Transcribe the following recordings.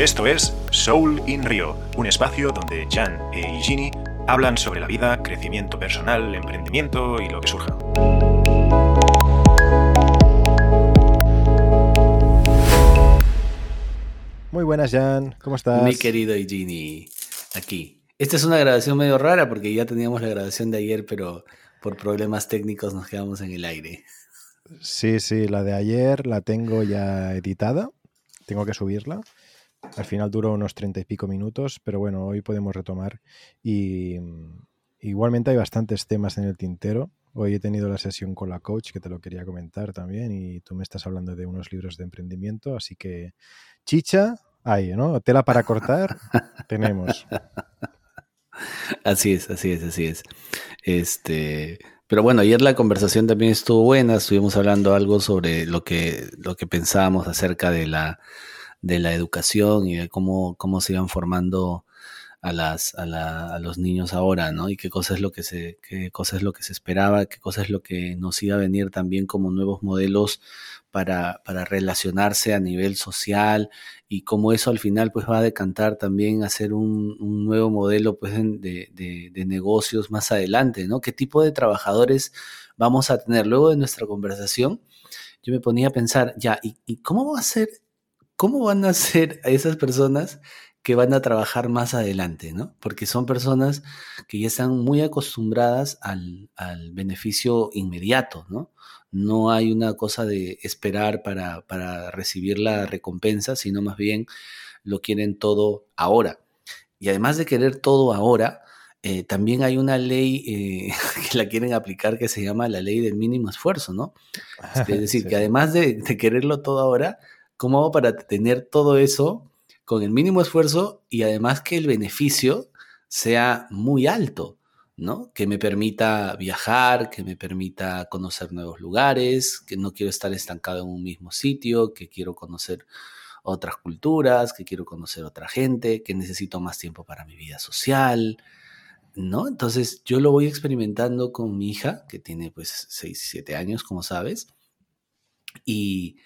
Esto es Soul in Rio, un espacio donde Jan e Igini hablan sobre la vida, crecimiento personal, emprendimiento y lo que surja. Muy buenas, Jan. ¿Cómo estás? Mi querido Igini, aquí. Esta es una grabación medio rara porque ya teníamos la grabación de ayer, pero por problemas técnicos nos quedamos en el aire. Sí, sí, la de ayer la tengo ya editada. Tengo que subirla. Al final duró unos treinta y pico minutos, pero bueno, hoy podemos retomar. Y mm, igualmente hay bastantes temas en el tintero. Hoy he tenido la sesión con la coach, que te lo quería comentar también, y tú me estás hablando de unos libros de emprendimiento, así que chicha, hay, ¿no? Tela para cortar, tenemos. Así es, así es, así es. Este, pero bueno, ayer la conversación también estuvo buena, estuvimos hablando algo sobre lo que, lo que pensábamos acerca de la, de la educación y de cómo, cómo se iban formando a, las, a, la, a, los niños ahora, ¿no? Y qué cosa es lo que se, qué cosa es lo que se esperaba, qué cosa es lo que nos iba a venir también como nuevos modelos para, para relacionarse a nivel social y cómo eso al final pues va a decantar también a ser un, un nuevo modelo pues de, de, de, negocios más adelante, ¿no? ¿Qué tipo de trabajadores vamos a tener? Luego de nuestra conversación, yo me ponía a pensar, ya, ¿y, y cómo va a ser, cómo van a ser a esas personas que van a trabajar más adelante, ¿no? Porque son personas que ya están muy acostumbradas al, al beneficio inmediato, ¿no? No hay una cosa de esperar para, para, recibir la recompensa, sino más bien lo quieren todo ahora. Y además de querer todo ahora, eh, también hay una ley eh, que la quieren aplicar que se llama la ley del mínimo esfuerzo, ¿no? Es decir, sí. que además de, de quererlo todo ahora, ¿cómo hago para tener todo eso con el mínimo esfuerzo y además que el beneficio sea muy alto, ¿no? Que me permita viajar, que me permita conocer nuevos lugares, que no quiero estar estancado en un mismo sitio, que quiero conocer otras culturas, que quiero conocer otra gente, que necesito más tiempo para mi vida social, ¿no? Entonces yo lo voy experimentando con mi hija, que tiene pues 6, 7 años, como sabes, y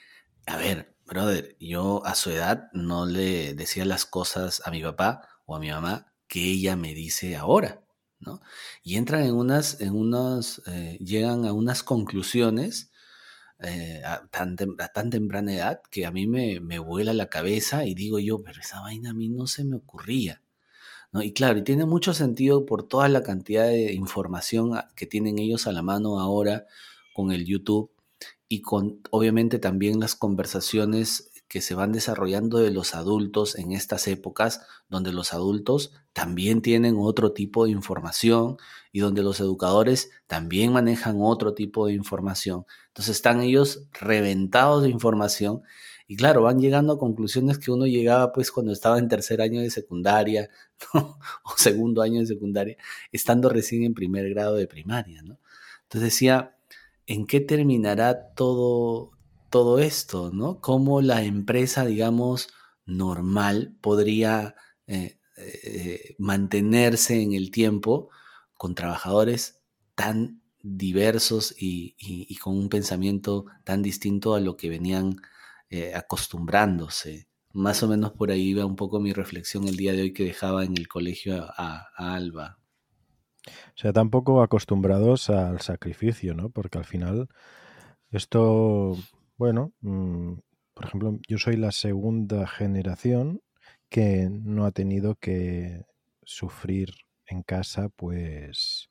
a ver, brother, yo a su edad no le decía las cosas a mi papá o a mi mamá que ella me dice ahora, ¿no? Y entran en unas, en unos, eh, llegan a unas conclusiones eh, a, tan a, tan temprana edad que a mí me, me, vuela la cabeza y digo yo, pero esa vaina a mí no se me ocurría. ¿No? Y claro, y tiene mucho sentido por toda la cantidad de información que tienen ellos a la mano ahora con el YouTube y con obviamente también las conversaciones que se van desarrollando de los adultos en estas épocas, donde los adultos también tienen otro tipo de información y donde los educadores también manejan otro tipo de información. Entonces están ellos reventados de información y claro, van llegando a conclusiones que uno llegaba pues cuando estaba en tercer año de secundaria o segundo año de secundaria, estando recién en primer grado de primaria. ¿no? Entonces decía, ¿en qué terminará todo, todo esto? ¿no? ¿Cómo la empresa, digamos, normal podría eh, eh, mantenerse en el tiempo con trabajadores tan diversos y, con un pensamiento tan distinto a lo que venían eh, acostumbrándose? Más o menos por ahí iba un poco mi reflexión el día de hoy que dejaba en el colegio a Alba. O sea, tampoco acostumbrados al sacrificio, ¿no? Porque al final esto, bueno, mmm, por ejemplo, yo soy la segunda generación que no ha tenido que sufrir en casa, pues,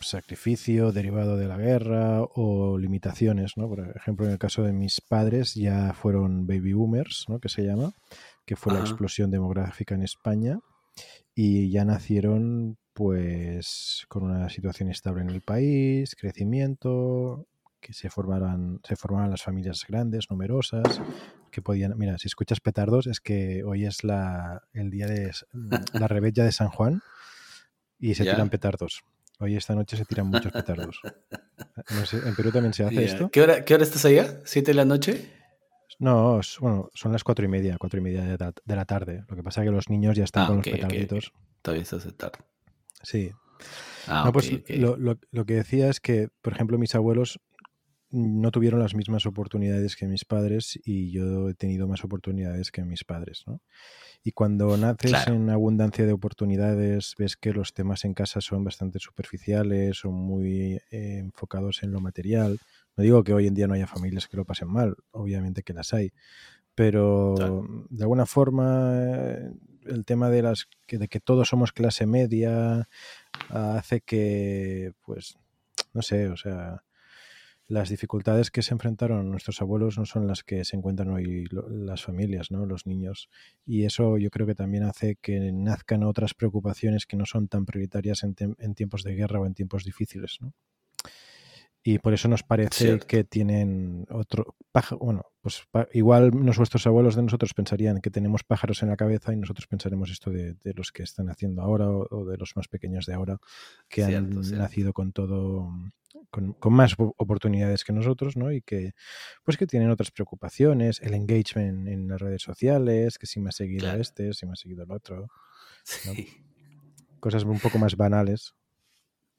sacrificio derivado de la guerra o limitaciones, ¿no? Por ejemplo, en el caso de mis padres ya fueron baby boomers, ¿no? Que se llama, que fue Ajá. la explosión demográfica en España y ya nacieron pues con una situación estable en el país, crecimiento, que se formaran, se formaran las familias grandes, numerosas, que podían, mira, si escuchas petardos es que hoy es la, el día de la rebella de San Juan y se yeah. tiran petardos. Hoy esta noche se tiran muchos petardos. No sé, ¿En Perú también se hace yeah. esto? ¿Qué hora, ¿Qué hora estás allá? ¿Siete de la noche? No, bueno, son las cuatro y media, cuatro y media de la, de la tarde. Lo que pasa es que los niños ya están ah, con okay, los petarditos. Okay, okay. Todavía estás de tarde. Sí. Ah, no, pues lo, lo, lo, que decía es que, por ejemplo, mis abuelos no tuvieron las mismas oportunidades que mis padres y yo he tenido más oportunidades que mis padres, ¿no? Y cuando naces en abundancia de oportunidades, ves que los temas en casa son bastante superficiales, son muy eh, enfocados en lo material. No digo que hoy en día no haya familias que lo pasen mal, obviamente que las hay, pero de alguna forma eh, el tema de las que, de que todos somos clase media hace que, pues, no sé, o sea, las dificultades que se enfrentaron nuestros abuelos no son las que se encuentran hoy las familias, ¿no? los niños. Y eso yo creo que también hace que nazcan otras preocupaciones que no son tan prioritarias en, en tiempos de guerra o en tiempos difíciles. ¿no? Y por eso nos parece que tienen otro bueno, pues igual nuestros abuelos de nosotros pensarían que tenemos pájaros en la cabeza y nosotros pensaremos esto de, los que están haciendo ahora o, de los más pequeños de ahora que han nacido con todo con, más oportunidades que nosotros, ¿no? Y que pues que tienen otras preocupaciones, el engagement en las redes sociales, que si me ha seguido este, si me ha seguido el otro. Cosas un poco más banales.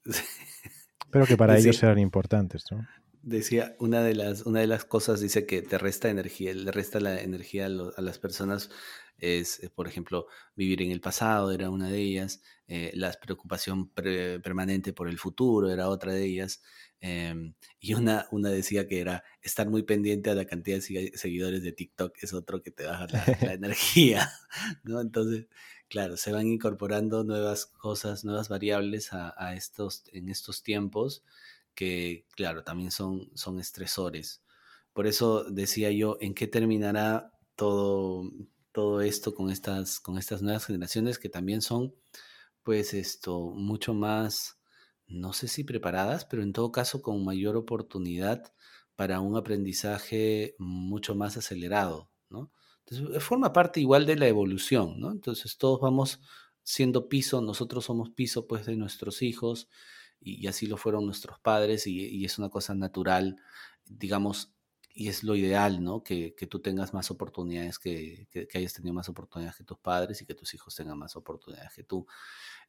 Pero que para ellos serán importantes, ¿no? Decía, una de las, una de las cosas dice que te resta energía, le resta la energía a, las personas, es, eh, por ejemplo, vivir en el pasado, era una de ellas, eh, la preocupación permanente por el futuro era otra de ellas, em, y una, una decía que era estar muy pendiente a la cantidad de seguidores de TikTok, es otro que te baja la, la energía, ¿no? Entonces, claro, se van incorporando nuevas cosas, nuevas variables a, estos, en estos tiempos que, claro, también son, son estresores. Por eso decía yo, ¿en qué terminará todo, todo esto con estas, con estas nuevas generaciones que también son, pues, esto, mucho más, no sé si preparadas, pero en todo caso con mayor oportunidad para un aprendizaje mucho más acelerado, ¿no? Entonces, forma parte igual de la evolución, ¿no? Entonces, todos vamos siendo piso, nosotros somos piso, pues, de nuestros hijos, y, así lo fueron nuestros padres, y, es una cosa natural, digamos, y es lo ideal, ¿no? Que, tú tengas más oportunidades, que, que, hayas tenido más oportunidades que tus padres y que tus hijos tengan más oportunidades que tú.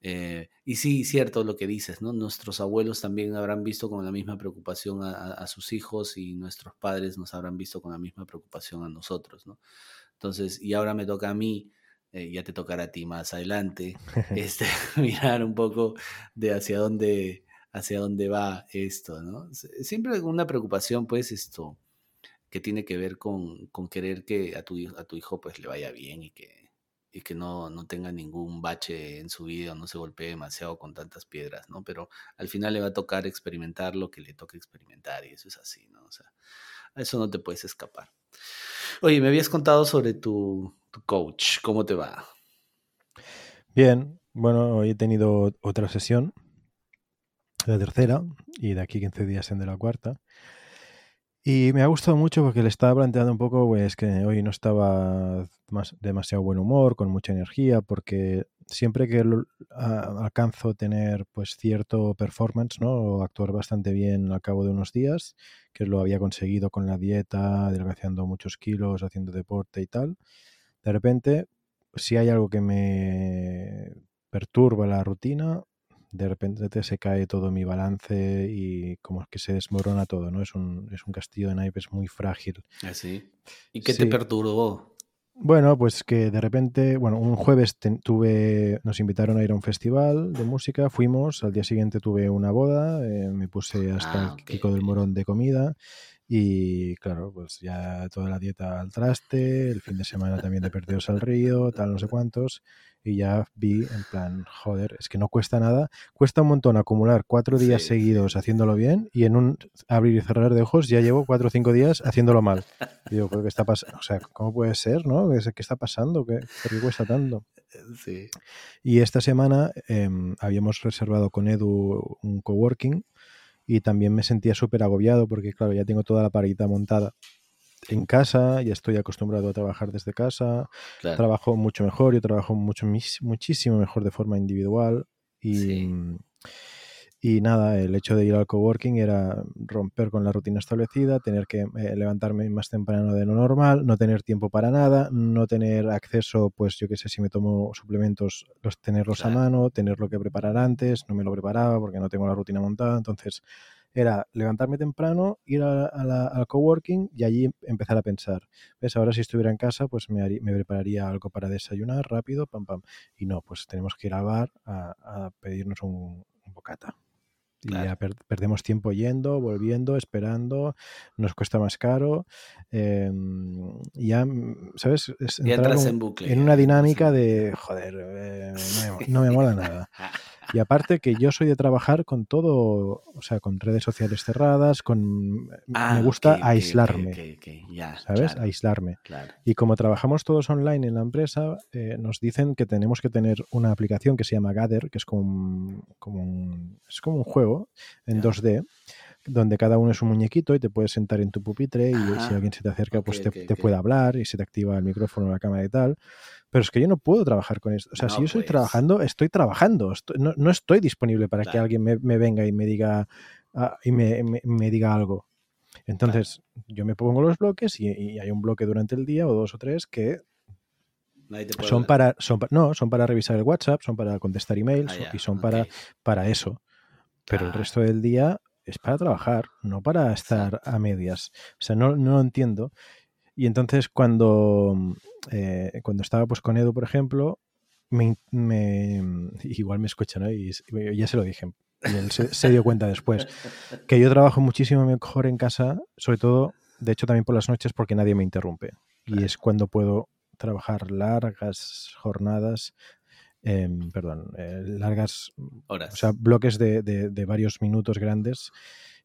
Eh, y sí, cierto lo que dices, ¿no? Nuestros abuelos también habrán visto con la misma preocupación a, sus hijos y nuestros padres nos habrán visto con la misma preocupación a nosotros, ¿no? Entonces, y ahora me toca a mí, eh, ya te tocará a ti más adelante, este, mirar un poco de hacia dónde, hacia dónde va esto, ¿no? Siempre una preocupación, pues, esto, que tiene que ver con, con querer que a tu, a tu hijo, pues, le vaya bien y que, y que no, no tenga ningún bache en su vida, no se golpee demasiado con tantas piedras, ¿no? Pero al final le va a tocar experimentar lo que le toca experimentar y eso es así, ¿no? O sea, a eso no te puedes escapar. Oye, me habías contado sobre tu, coach. ¿Cómo te va? Bien, bueno, hoy he tenido otra sesión, la tercera, y de aquí 15 días en de la cuarta. Y me ha gustado mucho porque le estaba planteando un poco, pues que hoy no estaba más, demasiado buen humor, con mucha energía, porque siempre que alcanzo tener pues cierto performance, ¿no? O actuar bastante bien al cabo de unos días, que lo había conseguido con la dieta, adelgazando muchos kilos, haciendo deporte y tal. De repente, si hay algo que me perturba la rutina, de repente se cae todo mi balance y como que se desmorona todo, ¿no? Es un, es un castillo de naipes muy frágil. ¿Así? ¿Ah, ¿Y qué te perturbó? Bueno, pues que de repente, bueno, un jueves tuve, nos invitaron a ir a un festival de música, fuimos, al día siguiente tuve una boda, eh, me puse hasta ah, el Kiko del Morón de comida y claro, pues ya toda la dieta al traste, el fin de semana también de perdidos al río, tal, no sé cuántos y ya vi en plan, joder, es que no cuesta nada, cuesta un montón acumular cuatro días seguidos haciéndolo bien y en un abrir y cerrar de ojos ya llevo cuatro o cinco días haciéndolo mal. Y digo, ¿qué está pasando? O sea, ¿cómo puede ser, no? ¿Qué, está pasando? ¿Qué, ¿Por qué cuesta tanto? Sí. Y esta semana em, habíamos reservado con Edu un coworking y también me sentía súper agobiado porque, claro, ya tengo toda la parita montada en casa, ya estoy acostumbrado a trabajar desde casa, trabajo mucho mejor, yo trabajo mucho, muchísimo mejor de forma individual y, y nada, el hecho de ir al coworking era romper con la rutina establecida, tener que eh, levantarme más temprano de lo normal, no tener tiempo para nada, no tener acceso, pues yo qué sé, si me tomo suplementos, los tenerlos a mano, tenerlo que preparar antes, no me lo preparaba porque no tengo la rutina montada, entonces era levantarme temprano, ir al coworking y allí empezar a pensar. ¿Ves? Ahora si estuviera en casa, pues me, me prepararía algo para desayunar rápido, pam, pam. Y no, pues tenemos que ir al bar a, pedirnos un, un bocata. Y ya perdemos tiempo yendo, volviendo, esperando, nos cuesta más caro. Em, ya, mm, ¿sabes? entrar en, bucle, en una dinámica de, joder, eh, no, me, mola nada. Y aparte que yo soy de trabajar con todo, o sea, con redes sociales cerradas, con me gusta aislarme, ¿sabes? aislarme. Y como trabajamos todos online en la empresa, eh, nos dicen que tenemos que tener una aplicación que se llama Gather, que es como un, como un, es como un juego en 2D donde cada uno es un muñequito y te puedes sentar en tu pupitre y si alguien se te acerca, pues te, puede hablar y se te activa el micrófono, la cámara y tal. Pero es que yo no puedo trabajar con esto. O sea, si yo estoy pues. trabajando, estoy trabajando. no, estoy disponible para que alguien me, venga y me diga ah, y me, diga algo. Entonces, yo me pongo los bloques y, hay un bloque durante el día o dos o tres que son para, son no, son para revisar el WhatsApp, son para contestar emails ah, y son para, para eso. Pero el resto del día es para trabajar, no para estar a medias. O sea, no, no lo entiendo. Y entonces cuando, eh, cuando estaba pues con Edu, por ejemplo, me, igual me escuchan ¿no? y ya se lo dije. Y él se, dio cuenta después que yo trabajo muchísimo mejor en casa, sobre todo, de hecho también por las noches porque nadie me interrumpe. Y es cuando puedo trabajar largas jornadas, em, perdón, eh, largas horas. O sea, bloques de, de varios minutos grandes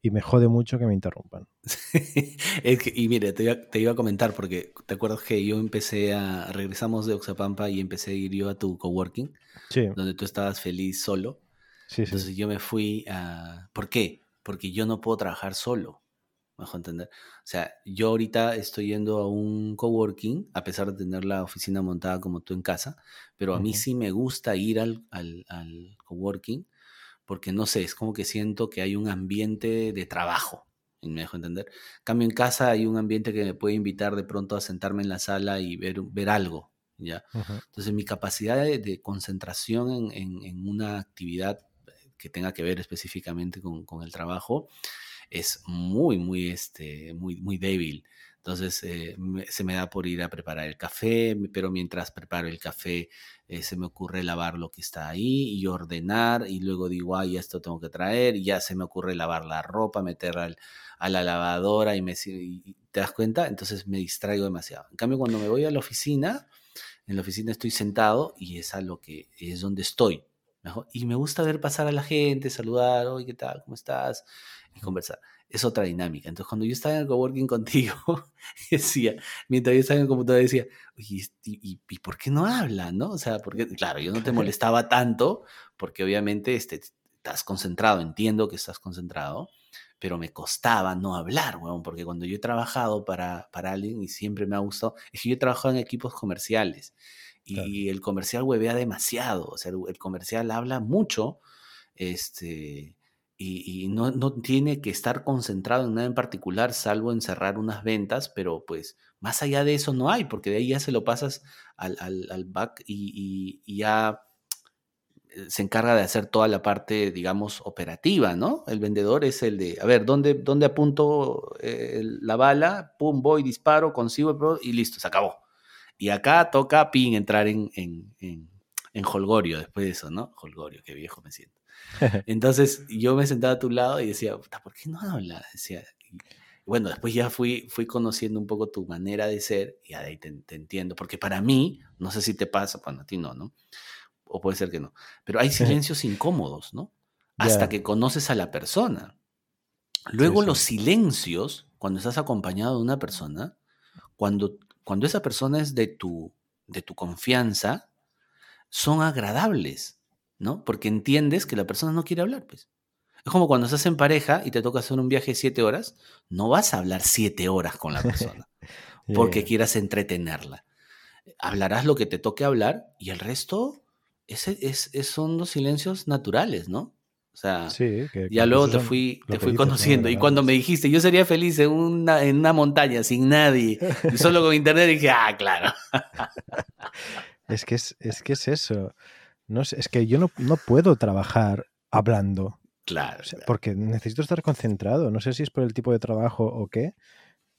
y me jode mucho que me interrumpan. y mire, te iba, a comentar porque te acuerdas que yo empecé a, regresamos de Oxapampa y empecé a ir yo a tu coworking, donde tú estabas feliz solo. Entonces yo me fui a... ¿Por qué? Porque yo no puedo trabajar solo. Mejor entender. O sea, yo ahorita estoy yendo a un coworking, a pesar de tener la oficina montada como tú en casa, pero a mí sí me gusta ir al, al, al coworking porque no sé, es como que siento que hay un ambiente de trabajo, me dejo entender. cambio, en casa hay un ambiente que me puede invitar de pronto a sentarme en la sala y ver, ver algo, ¿ya? Entonces mi capacidad de, concentración en, una actividad que tenga que ver específicamente con, con el trabajo es muy, muy, este, muy, muy débil. Entonces eh, se me da por ir a preparar el café, pero mientras preparo el café eh, se me ocurre lavar lo que está ahí y ordenar y luego digo, ay, esto tengo que traer y ya se me ocurre lavar la ropa, meterla a la lavadora y, me, te das cuenta, entonces me distraigo demasiado. En cambio, cuando me voy a la oficina, en la oficina estoy sentado y es a lo que es donde estoy. Y me gusta ver pasar a la gente, saludar, oye, ¿qué tal? ¿Cómo estás? Y conversar es otra dinámica. Entonces, cuando yo estaba en el coworking contigo, decía, mientras yo estaba en el computador, decía, oye, ¿y, por qué no habla? ¿No? O sea, porque, claro, yo no te molestaba tanto, porque obviamente este, estás concentrado, entiendo que estás concentrado, pero me costaba no hablar, weón, porque cuando yo he trabajado para, para alguien y siempre me ha gustado, es que yo he trabajado en equipos comerciales y el comercial huevea demasiado, o sea, el comercial habla mucho, este y, no, no, tiene que estar concentrado en nada en particular, salvo en cerrar unas ventas, pero pues más allá de eso no hay, porque de ahí ya se lo pasas al, al, back y, ya eh, se encarga de hacer toda la parte, digamos, operativa, ¿no? El vendedor es el de, a ver, ¿dónde, dónde apunto eh, la bala? Pum, voy, disparo, consigo el producto y listo, se acabó. Y acá toca, pin, entrar en, en, en, en Holgorio después de eso, ¿no? Holgorio, qué viejo me siento. Entonces yo me sentaba a tu lado y decía, ¿por qué no habla? Decía, bueno, después ya fui, fui conociendo un poco tu manera de ser y ahí te, entiendo, porque para mí, no sé si te pasa, bueno, a ti no, ¿no? O puede ser que no, pero hay silencios incómodos, ¿no? Hasta que conoces a la persona. Luego los silencios, cuando estás acompañado de una persona, cuando, cuando esa persona es de tu, de tu confianza, son agradables. ¿no? Porque entiendes que la persona no quiere hablar, pues. Es como cuando estás en pareja y te toca hacer un viaje de siete horas, no vas a hablar siete horas con la persona porque quieras entretenerla. Hablarás lo que te toque hablar y el resto es, es, son los silencios naturales, ¿no? O sea, ya luego te fui, te fui conociendo. Y cuando me dijiste, yo sería feliz en una, en una montaña sin nadie y solo con internet, dije, ah, claro. es, que es, es que es eso. No es que yo no, puedo trabajar hablando. Claro, Porque necesito estar concentrado. No sé si es por el tipo de trabajo o qué,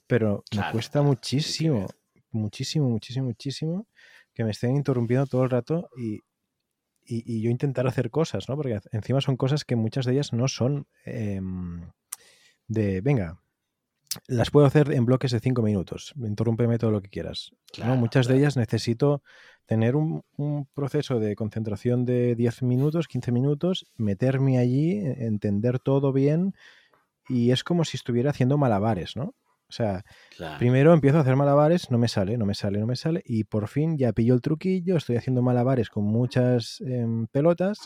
pero me cuesta muchísimo, muchísimo, muchísimo, muchísimo que me estén interrumpiendo todo el rato y, y, yo intentar hacer cosas, ¿no? Porque encima son cosas que muchas de ellas no son em, de, venga, las puedo hacer en bloques de cinco minutos, interrúmpeme todo lo que quieras. Muchas de ellas necesito tener un, proceso de concentración de 10 minutos, 15 minutos, meterme allí, e, entender todo bien y es como si estuviera haciendo malabares, ¿no? O sea, primero empiezo a hacer malabares, no me sale, no me sale, no me sale, y por fin ya pillo el truquillo, estoy haciendo malabares con muchas em, pelotas,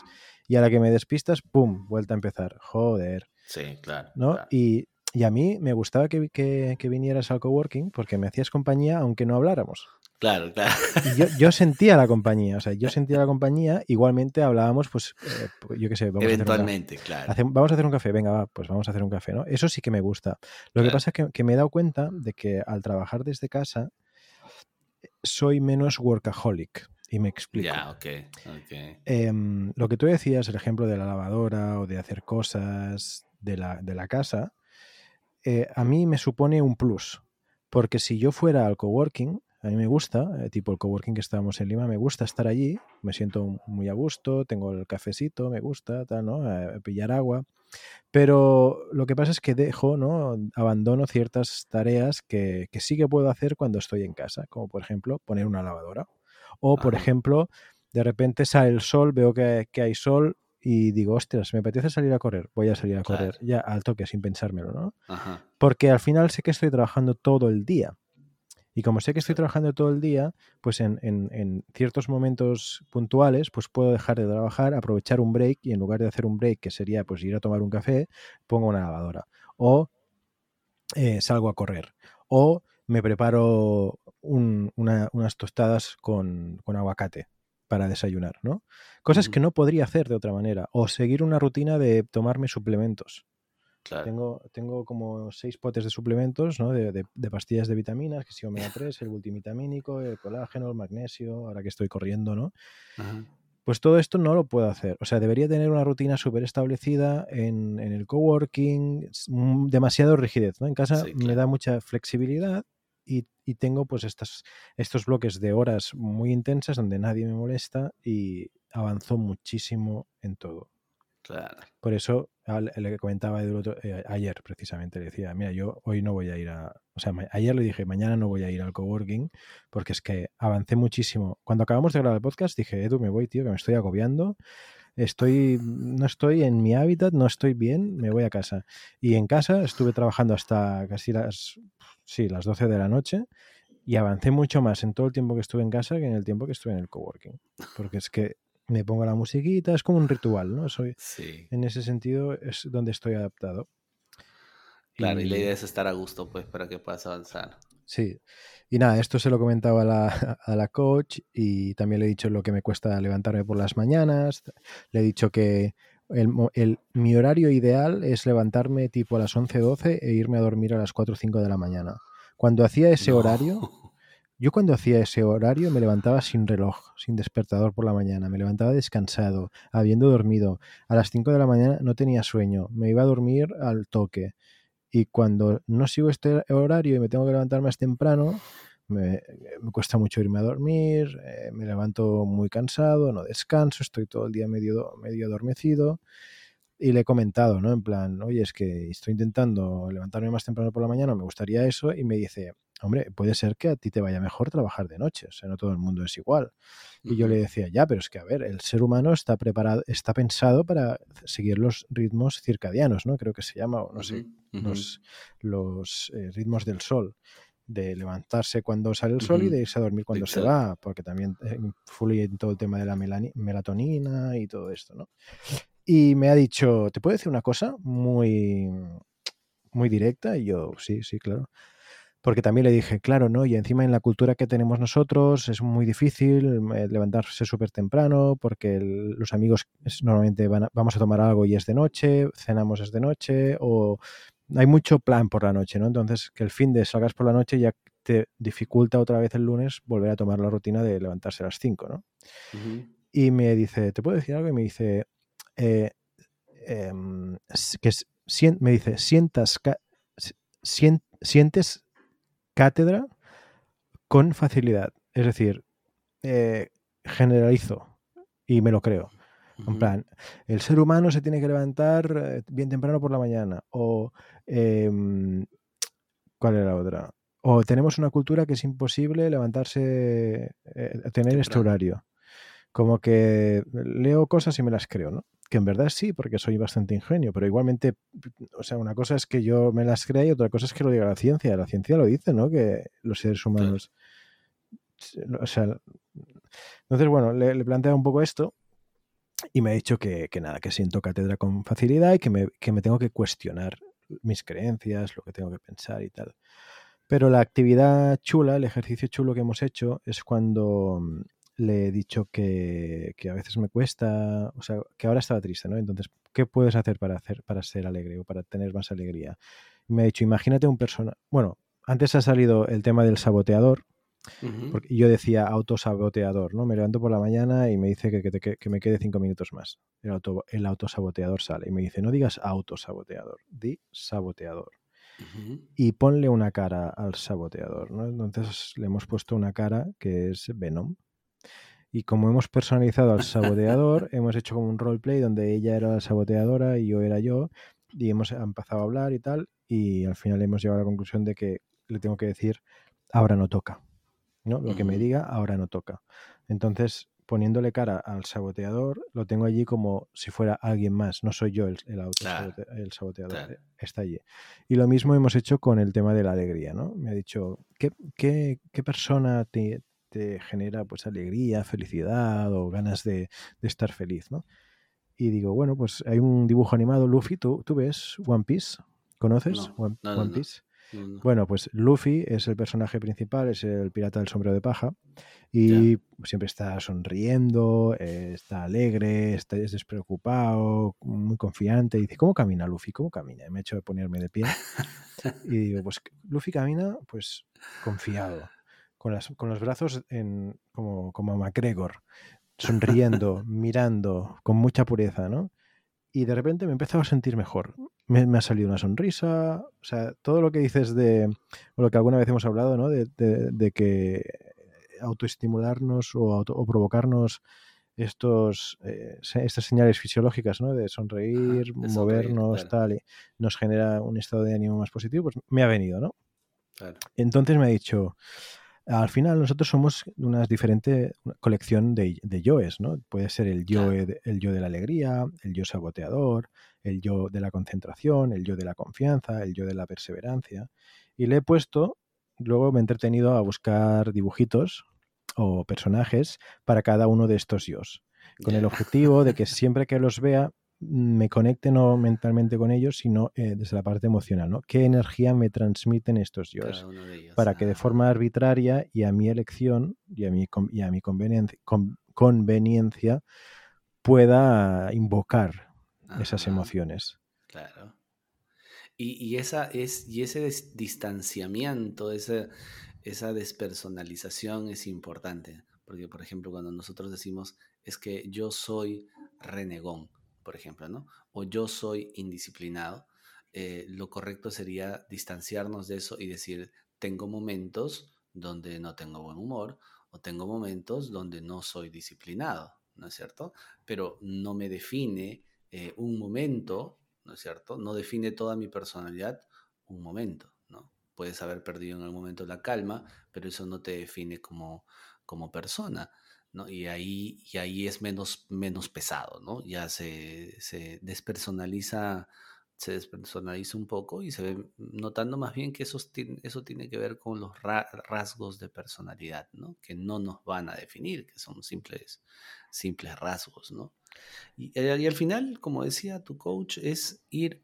y a la que me despistas, ¡pum! Vuelta a empezar. Joder. Sí, claro. ¿no? Y, a mí me gustaba que, que, que vinieras al coworking porque me hacías compañía aunque no habláramos. Claro, claro. Y yo, sentía la compañía, o sea, yo sentía la compañía, igualmente hablábamos, pues, eh, pues yo qué sé. Vamos Eventualmente, claro. vamos a hacer un café, venga, va, pues vamos a hacer un café, ¿no? Eso sí que me gusta. Lo que pasa es que, me he dado cuenta de que al trabajar desde casa soy menos workaholic. Y me explico. Ya, ok. Em, lo que tú decías, el ejemplo de la lavadora o de hacer cosas de la, de la casa, eh, a mí me supone un plus. Porque si yo fuera al coworking, a mí me gusta, eh, tipo el coworking que estábamos en Lima, me gusta estar allí, me siento muy a gusto, tengo el cafecito, me gusta, tal, ¿no? Eh, pillar agua. Pero lo que pasa es que dejo, ¿no? Abandono ciertas tareas que, sí que puedo hacer cuando estoy en casa, como por ejemplo poner una lavadora. O por ejemplo, de repente sale el sol, veo que, hay sol y digo, ostras, me apetece salir a correr, voy a salir a correr, ya al toque, sin pensármelo, ¿no? Porque al final sé que estoy trabajando todo el día. Y como sé que estoy trabajando todo el día, pues en, ciertos momentos puntuales, pues puedo dejar de trabajar, aprovechar un break y en lugar de hacer un break, que sería pues ir a tomar un café, pongo una lavadora. O eh, salgo a correr. O me preparo unas tostadas con, con aguacate para desayunar, ¿no? Cosas que no podría hacer de otra manera. O seguir una rutina de tomarme suplementos. Tengo, tengo como seis potes de suplementos, ¿no? de, de, pastillas de vitaminas, que si omega 3, el multivitamínico, el colágeno, el magnesio, ahora que estoy corriendo, ¿no? Pues todo esto no lo puedo hacer. O sea, debería tener una rutina súper establecida en, en, el coworking, demasiado rigidez, ¿no? En casa me da mucha flexibilidad y, y, tengo pues estas, estos bloques de horas muy intensas donde nadie me molesta y avanzo muchísimo en todo. Por eso le comentaba eh, ayer precisamente, le decía, mira, yo hoy no voy a ir a... O sea, ayer le dije, mañana no voy a ir al coworking porque es que avancé muchísimo. Cuando acabamos de grabar el podcast dije, Edu, me voy, tío, que me estoy agobiando. Estoy, no estoy en mi hábitat, no estoy bien, me voy a casa. Y en casa estuve trabajando hasta casi las, sí, las 12 de la noche y avancé mucho más en todo el tiempo que estuve en casa que en el tiempo que estuve en el coworking. Porque es que me pongo la musiquita, es como un ritual, ¿no? Soy, En ese sentido es donde estoy adaptado. Claro, y, la idea es estar a gusto, pues, para que puedas avanzar. Sí. Y nada, esto se lo comentaba a la, a la coach y también le he dicho lo que me cuesta levantarme por las mañanas. Le he dicho que el, mi horario ideal es levantarme tipo a las 11, 12 e irme a dormir a las 4 o 5 de la mañana. Cuando hacía ese horario, Yo cuando hacía ese horario me levantaba sin reloj, sin despertador por la mañana, me levantaba descansado, habiendo dormido. A las 5 de la mañana no tenía sueño, me iba a dormir al toque. Y cuando no sigo este horario y me tengo que levantar más temprano, me, cuesta mucho irme a dormir, eh, me levanto muy cansado, no descanso, estoy todo el día medio, medio adormecido. Y le he comentado, ¿no? En plan, oye, es que estoy intentando levantarme más temprano por la mañana, me gustaría eso. Y me dice, hombre, puede ser que a ti te vaya mejor trabajar de noche, o sea, no todo el mundo es igual. Y yo le decía, ya, pero es que, a ver, el ser humano está preparado, está pensado para seguir los ritmos circadianos, ¿no? Creo que se llama, o no sé, los, los eh, ritmos del sol, de levantarse cuando sale el sol y de irse a dormir cuando se va, porque también influye en todo el tema de la melatonina y todo esto, ¿no? Y me ha dicho, ¿te puedo decir una cosa muy, muy directa? Y yo, sí, sí, claro porque también le dije, claro, ¿no? Y encima en la cultura que tenemos nosotros es muy difícil eh, levantarse súper temprano porque los amigos normalmente van vamos a tomar algo y es de noche, cenamos es de noche o hay mucho plan por la noche, ¿no? Entonces que el fin de salgas por la noche ya te dificulta otra vez el lunes volver a tomar la rutina de levantarse a las 5, ¿no? Y me dice, ¿te puedo decir algo? Y me dice, eh, em, que me dice, sientas, sientes cátedra con facilidad. Es decir, eh, generalizo y me lo creo. En plan, el ser humano se tiene que levantar eh, bien temprano por la mañana. O, em, ¿cuál era la otra? O tenemos una cultura que es imposible levantarse, eh, tener este horario. Como que leo cosas y me las creo, ¿no? Que en verdad sí, porque soy bastante ingenio, pero igualmente, o sea, una cosa es que yo me las crea y otra cosa es que lo diga la ciencia. La ciencia lo dice, ¿no? Que los seres humanos... O sea, entonces, bueno, le, le plantea un poco esto y me ha dicho que, nada, que siento cátedra con facilidad y que me, que me, tengo que cuestionar mis creencias, lo que tengo que pensar y tal. Pero la actividad chula, el ejercicio chulo que hemos hecho es cuando le he dicho que, que, a veces me cuesta, o sea, que ahora estaba triste, ¿no? Entonces, ¿qué puedes hacer para, hacer para ser alegre o para tener más alegría? Y me ha dicho, imagínate un personaje, bueno, antes ha salido el tema del saboteador, porque yo decía autosaboteador, ¿no? Me levanto por la mañana y me dice que, me quede cinco minutos más. El, auto, el autosaboteador sale y me dice, no digas autosaboteador, di saboteador. Y ponle una cara al saboteador, ¿no? Entonces le hemos puesto una cara que es Venom. Y como hemos personalizado al saboteador, hemos hecho como un roleplay donde ella era la saboteadora y yo era yo. Y hemos empezado a hablar y tal. Y al final hemos llegado a la conclusión de que le tengo que decir, ahora no toca. Lo que me diga ahora no toca. Entonces, poniéndole cara al saboteador, lo tengo allí como si fuera alguien más, no soy yo el, el, saboteador, eh, está allí. Y lo mismo hemos hecho con el tema de la alegría, ¿no? Me ha dicho, ¿qué, qué, persona te, genera pues alegría, felicidad o ganas de, estar feliz, ¿no? Y digo, bueno, pues hay un dibujo animado, Luffy, ¿tú, tú ves One Piece? ¿Conoces One, Piece? Bueno, pues Luffy es el personaje principal, es el pirata del sombrero de paja y siempre está sonriendo, está alegre, está, es despreocupado, muy confiante. Y dice, ¿cómo camina Luffy? ¿Cómo camina? Y me he hecho de ponerme de pie y digo, pues Luffy camina pues confiado, con, las, con los brazos en, como, como McGregor, sonriendo, mirando, con mucha pureza, ¿no? y de repente me he empezado a sentir mejor. Me, ha salido una sonrisa, o sea, todo lo que dices de, o lo que alguna vez hemos hablado, ¿no? De, de, que autoestimularnos o, o provocarnos estos, eh, estas señales fisiológicas, ¿no? De sonreír, movernos, tal, y nos genera un estado de ánimo más positivo, pues me ha venido, ¿no? Entonces me ha dicho, al final nosotros somos una diferente colección de, yoes, ¿no? Puede ser el yo, el yo de la alegría, el yo saboteador, el yo de la concentración, el yo de la confianza, el yo de la perseverancia. Y le he puesto, luego me he entretenido a buscar dibujitos o personajes para cada uno de estos yos, con el objetivo de que siempre que los vea me conecte no mentalmente con ellos, sino eh, desde la parte emocional, ¿no? ¿Qué energía me transmiten estos yo? Para que de forma arbitraria y a mi elección y a mi, y a mi conveniencia, conveniencia pueda invocar esas emociones. Claro. Y, esa es, y ese distanciamiento, esa, esa despersonalización es importante. Porque, por ejemplo, cuando nosotros decimos es que yo soy renegón, por ejemplo, ¿no? O yo soy indisciplinado, eh, lo correcto sería distanciarnos de eso y decir, tengo momentos donde no tengo buen humor o tengo momentos donde no soy disciplinado, ¿no es cierto? Pero no me define eh, un momento, ¿no es cierto? No define toda mi personalidad un momento, ¿no? Puedes haber perdido en algún momento la calma, pero eso no te define como, como persona. Y ahí, y ahí es menos, menos pesado, ¿no? Ya se, despersonaliza, se despersonaliza un poco y se ve notando más bien que eso, eso tiene que ver con los rasgos de personalidad, ¿no? Que no nos van a definir, que son simples, simples rasgos, ¿no? Y, eh, y al final, como decía tu coach, es ir,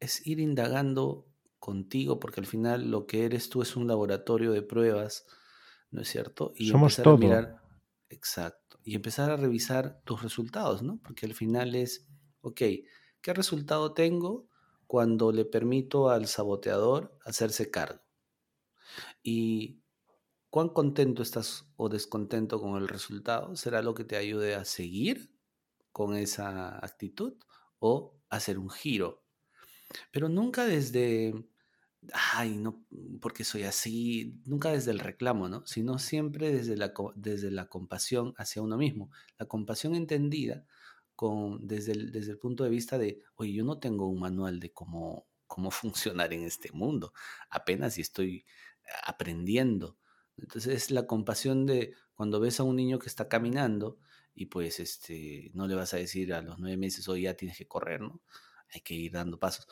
es ir indagando contigo, porque al final lo que eres tú es un laboratorio de pruebas, ¿no es cierto? Y Somos todo. mirar, Exacto. Y empezar a revisar tus resultados, ¿no? Porque al final es, ok, ¿qué resultado tengo cuando le permito al saboteador hacerse cargo? Y cuán contento estás o descontento con el resultado será lo que te ayude a seguir con esa actitud o hacer un giro, pero nunca desde, ay, no, porque soy así, nunca desde el reclamo, ¿no? Sino siempre desde la, desde la compasión hacia uno mismo. La compasión entendida con, desde, el, desde el punto de vista de, oye, yo no tengo un manual de cómo, cómo funcionar en este mundo, apenas estoy aprendiendo. Entonces es la compasión de cuando ves a un niño que está caminando y pues este, no le vas a decir a los nueve meses, oye, ya tienes que correr, ¿no? Hay que ir dando pasos.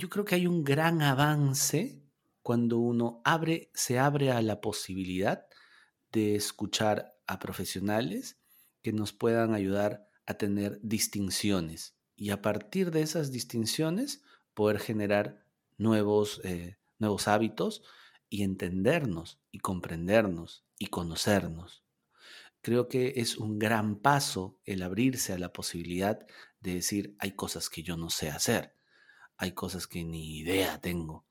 Yo creo que hay un gran avance cuando uno abre, se abre a la posibilidad de escuchar a profesionales que nos puedan ayudar a tener distinciones y a partir de esas distinciones poder generar nuevos, eh, nuevos hábitos y entendernos y comprendernos y conocernos. Creo que es un gran paso el abrirse a la posibilidad de decir, hay cosas que yo no sé hacer, hay cosas que ni idea tengo.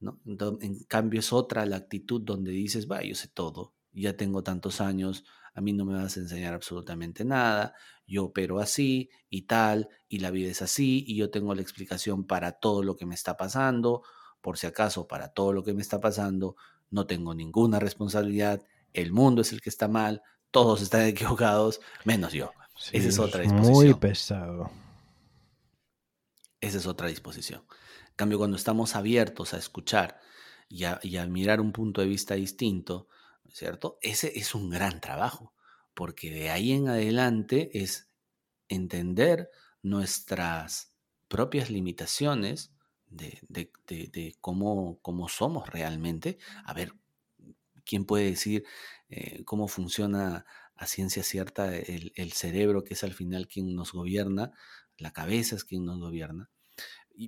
¿no? en cambio es otra la actitud donde dices, va, yo sé todo, ya tengo tantos años, a mí no me vas a enseñar absolutamente nada, yo opero así y tal, y la vida es así, y yo tengo la explicación para todo lo que me está pasando, por si acaso, para todo lo que me está pasando, no tengo ninguna responsabilidad, el mundo es el que está mal, todos están equivocados, menos yo. Esa es otra disposición. Muy pesado. Esa es otra disposición. En cambio, cuando estamos abiertos a escuchar y a, mirar un punto de vista distinto, ¿cierto? Ese es un gran trabajo, porque de ahí en adelante es entender nuestras propias limitaciones de, cómo, somos realmente. A ver, ¿quién puede decir eh, cómo funciona a ciencia cierta el, cerebro, que es al final quien nos gobierna? La cabeza es quien nos gobierna.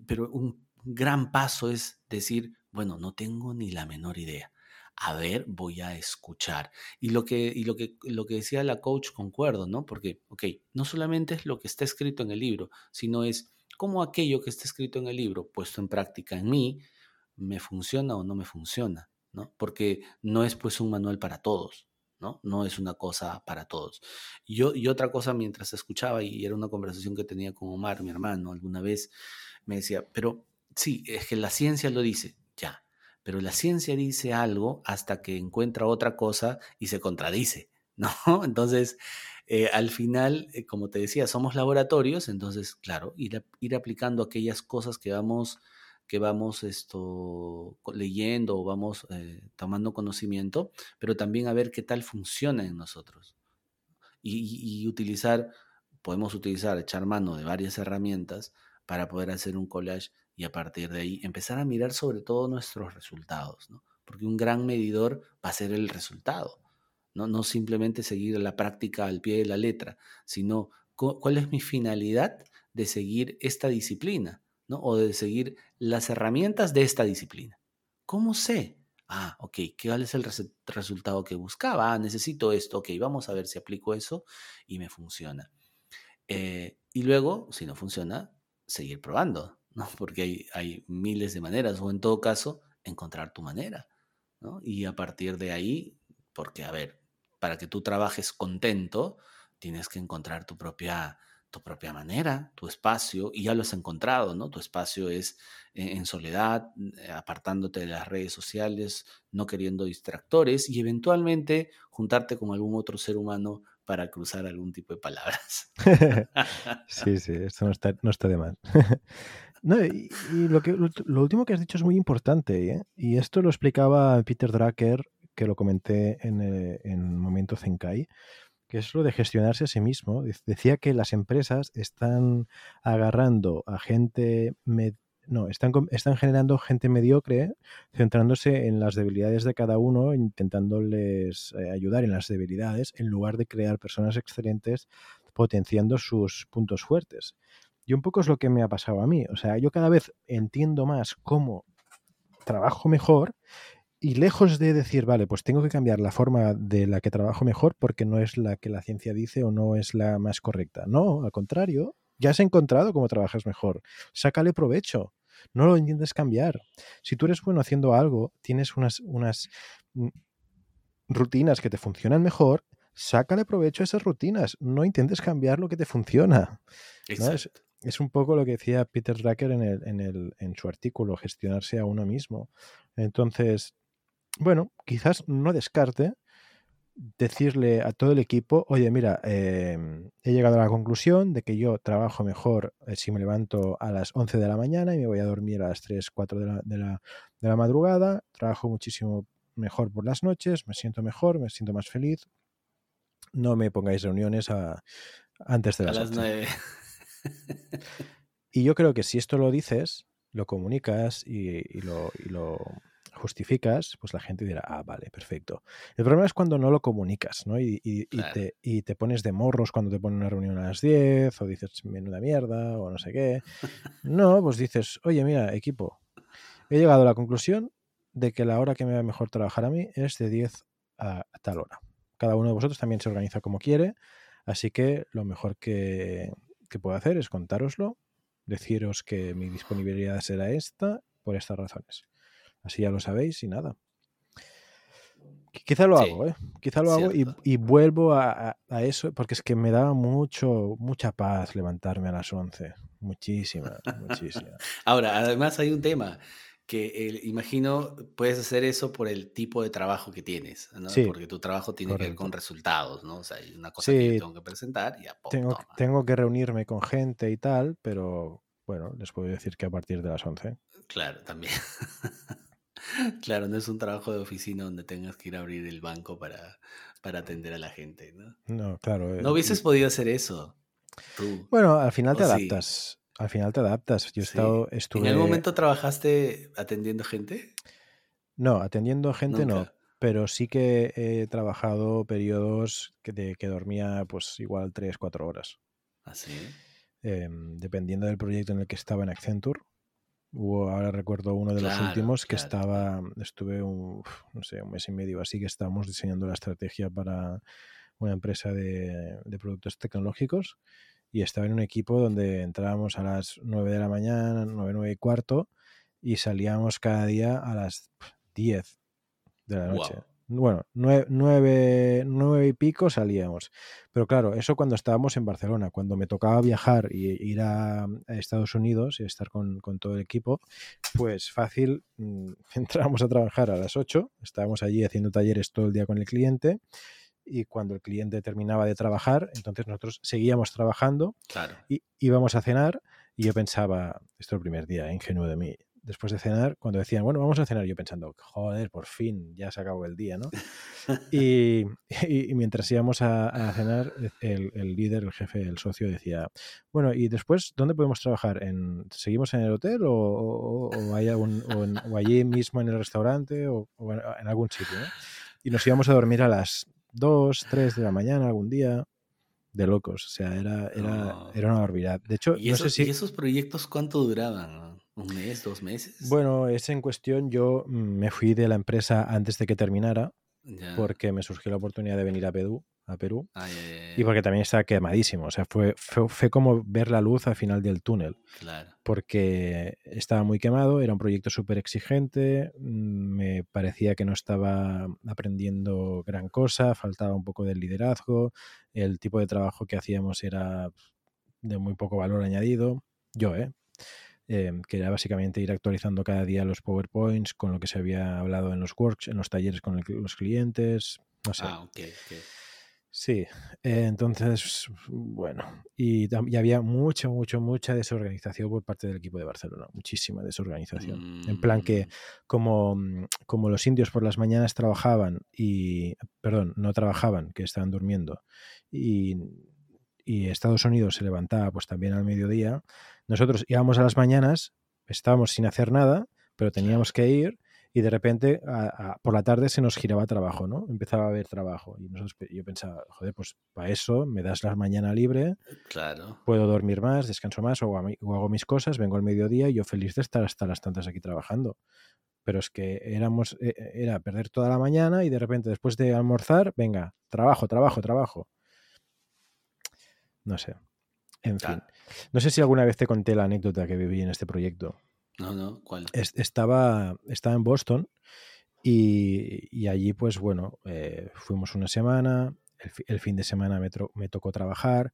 Pero un gran paso es decir, bueno, no tengo ni la menor idea. A ver, voy a escuchar. Y lo que, y lo que, lo que decía la coach, concuerdo, ¿no? Porque, ok, no solamente es lo que está escrito en el libro, sino es cómo aquello que está escrito en el libro, puesto en práctica en mí, me funciona o no me funciona, ¿no? Porque no es pues un manual para todos, ¿no? No es una cosa para todos. Yo, y otra cosa, mientras escuchaba, y era una conversación que tenía con Omar, mi hermano, alguna vez, me decía, pero sí, es que la ciencia lo dice, ya, pero la ciencia dice algo hasta que encuentra otra cosa y se contradice, ¿no? Entonces, eh, al final, eh, como te decía, somos laboratorios, entonces, claro, ir, ir aplicando aquellas cosas que vamos, que vamos esto, leyendo o vamos eh, tomando conocimiento, pero también a ver qué tal funciona en nosotros. Y, y, utilizar, podemos utilizar, echar mano de varias herramientas para poder hacer un collage y a partir de ahí empezar a mirar sobre todo nuestros resultados, ¿no? Porque un gran medidor va a ser el resultado. ¿no? simplemente seguir la práctica al pie de la letra, sino cuál es mi finalidad de seguir esta disciplina, ¿no? O de seguir las herramientas de esta disciplina. ¿Cómo sé? Ah, ok, ¿cuál es el resultado que buscaba? Ah, necesito esto, ok, vamos a ver si aplico eso y me funciona. Eh, y luego, si no funciona, seguir probando, ¿no? Porque hay, miles de maneras, o en todo caso, encontrar tu manera. Y a partir de ahí, porque, a ver, para que tú trabajes contento, tienes que encontrar tu propia, tu propia manera, tu espacio, y ya lo has encontrado, ¿no? Tu espacio es en soledad, eh, apartándote de las redes sociales, no queriendo distractores y eventualmente juntarte con algún otro ser humano para cruzar algún tipo de palabras. sí, sí, esto no está, no está de mal. no, y, lo, que, lo, último que has dicho es muy importante, ¿eh? y esto lo explicaba Peter Drucker que lo comenté en, el, eh, Momento Zenkai, que es lo de gestionarse a sí mismo. Decía que las empresas están agarrando a gente no, están, están generando gente mediocre, centrándose en las debilidades de cada uno, intentándoles eh, ayudar en las debilidades, en lugar de crear personas excelentes, potenciando sus puntos fuertes. Y un poco es lo que me ha pasado a mí. O sea, yo cada vez entiendo más cómo trabajo mejor y lejos de decir, vale, pues tengo que cambiar la forma de la que trabajo mejor porque no es la que la ciencia dice o no es la más correcta. No, al contrario, ya has encontrado cómo trabajas mejor. Sácale provecho. No lo intentes cambiar. Si tú eres bueno haciendo algo, tienes unas, unas mm, rutinas que te funcionan mejor, sácale provecho a esas rutinas. No intentes cambiar lo que te funciona. es un poco lo que decía Peter Drucker en, el, en, el, en su artículo, gestionarse a uno mismo. Entonces, bueno, quizás no descarte decirle a todo el equipo, oye, mira, em, he llegado a la conclusión de que yo trabajo mejor eh, si me levanto a las 11 de la mañana y me voy a dormir a las 3, 4 de la, de la, de la madrugada, trabajo muchísimo mejor por las noches, me siento mejor, me siento más feliz. No me pongáis reuniones a, antes de las, a las 9. y yo creo que si esto lo dices, lo comunicas y, y, lo, y lo justificas, pues la gente dirá, ah, vale, perfecto. El problema es cuando no lo comunicas, ¿no? Y, y, claro. y, te, y, te, pones de morros cuando te ponen una reunión a las 10, o dices, menuda mierda, o no sé qué. No, pues dices, oye, mira, equipo, he llegado a la conclusión de que la hora que me va mejor trabajar a mí es de 10 a tal hora. Cada uno de vosotros también se organiza como quiere, así que lo mejor que, que puedo hacer es contároslo, deciros que mi disponibilidad será esta por estas razones. Así ya lo sabéis y nada. Quizá lo sí, hago, ¿eh? Quizá lo hago y, y, vuelvo a, a, a, eso, porque es que me daba mucho, mucha paz levantarme a las 11. Muchísima, muchísima. Ahora, además hay un tema que el, imagino puedes hacer eso por el tipo de trabajo que tienes, ¿no? Sí, porque tu trabajo tiene correcto. que ver con resultados, ¿no? O sea, hay una cosa sí, que yo tengo que presentar y ya, tengo, toma. tengo que reunirme con gente y tal, pero bueno, les puedo decir que a partir de las 11. Claro, también. Claro, no es un trabajo de oficina donde tengas que ir a abrir el banco para, para atender a la gente, ¿no? No, claro. No hubieses podido hacer eso. Tú. Bueno, al final te adaptas. Al final te adaptas. Yo he Sí. estado, estuve. ¿En algún momento trabajaste atendiendo gente? No, atendiendo gente no. Pero sí que he trabajado periodos que, de, que dormía pues igual 3, 4 horas. ¿Ah, sí? Eh, dependiendo del proyecto en el que estaba en Accenture. Hubo, ahora recuerdo uno de los Claro, últimos que claro. estaba, estuve un, no sé, un mes y medio así que estábamos diseñando la estrategia para una empresa de, de productos tecnológicos y estaba en un equipo donde entrábamos a las 9 de la mañana, 9, 9 y cuarto y salíamos cada día a las 10 de la noche. Wow. Bueno, nueve, nueve, nueve, y pico salíamos. Pero claro, eso cuando estábamos en Barcelona, cuando me tocaba viajar y ir a, a Estados Unidos y estar con, con, todo el equipo, pues fácil, mmm, entrábamos a trabajar a las 8, estábamos allí haciendo talleres todo el día con el cliente y cuando el cliente terminaba de trabajar, entonces nosotros seguíamos trabajando claro. y íbamos a cenar y yo pensaba, esto es el primer día, ingenuo de mí, después de cenar, cuando decían, bueno, vamos a cenar, yo pensando, joder, por fin, ya se acabó el día, ¿no? y, y, y, mientras íbamos a, a cenar, el, el, líder, el jefe, el socio decía, bueno, y después, ¿dónde podemos trabajar? ¿En, ¿Seguimos en el hotel o, o, o, hay algún, o, en, allí mismo en el restaurante o, en, en, algún sitio? ¿no? Y nos íbamos a dormir a las 2, 3 de la mañana algún día de locos. O sea, era, era, no. era una barbaridad. De hecho, ¿Y, no esos, sé si... ¿Y esos proyectos cuánto duraban? ¿Un mes, dos meses? Bueno, es en cuestión. Yo me fui de la empresa antes de que terminara ya. porque me surgió la oportunidad de venir a Perú. A Perú ay, ay. y porque también estaba quemadísimo. O sea, fue, fue, fue, como ver la luz al final del túnel. Claro. Porque estaba muy quemado, era un proyecto súper exigente, mm, me parecía que no estaba aprendiendo gran cosa, faltaba un poco de liderazgo, el tipo de trabajo que hacíamos era de muy poco valor añadido. Yo, ¿eh? Eh, que era básicamente ir actualizando cada día los PowerPoints con lo que se había hablado en los works, en los talleres con el, los clientes, no sé. Ah, okay, okay. Sí, eh, entonces, bueno, y, y, había mucha, mucha, mucha desorganización por parte del equipo de Barcelona, muchísima desorganización. Mm. En plan que como, como los indios por las mañanas trabajaban y, perdón, no trabajaban, que estaban durmiendo, y, y Estados Unidos se levantaba pues también al mediodía, nosotros íbamos a las mañanas, estábamos sin hacer nada, pero teníamos que ir y de repente a, a, por la tarde se nos giraba trabajo, ¿no? Empezaba a haber trabajo y nosotros, yo pensaba, joder, pues para eso me das la mañana libre, claro. puedo dormir más, descanso más o, o hago mis cosas, vengo al mediodía y yo feliz de estar hasta las tantas aquí trabajando. Pero es que éramos, e, era perder toda la mañana y de repente después de almorzar, venga, trabajo, trabajo, trabajo. No sé. En claro. fin. No sé si alguna vez te conté la anécdota que viví en este proyecto. No, no, ¿cuál? Estaba, estaba en Boston y, y allí, pues bueno, eh, fuimos una semana, el, el, fin de semana me, me tocó trabajar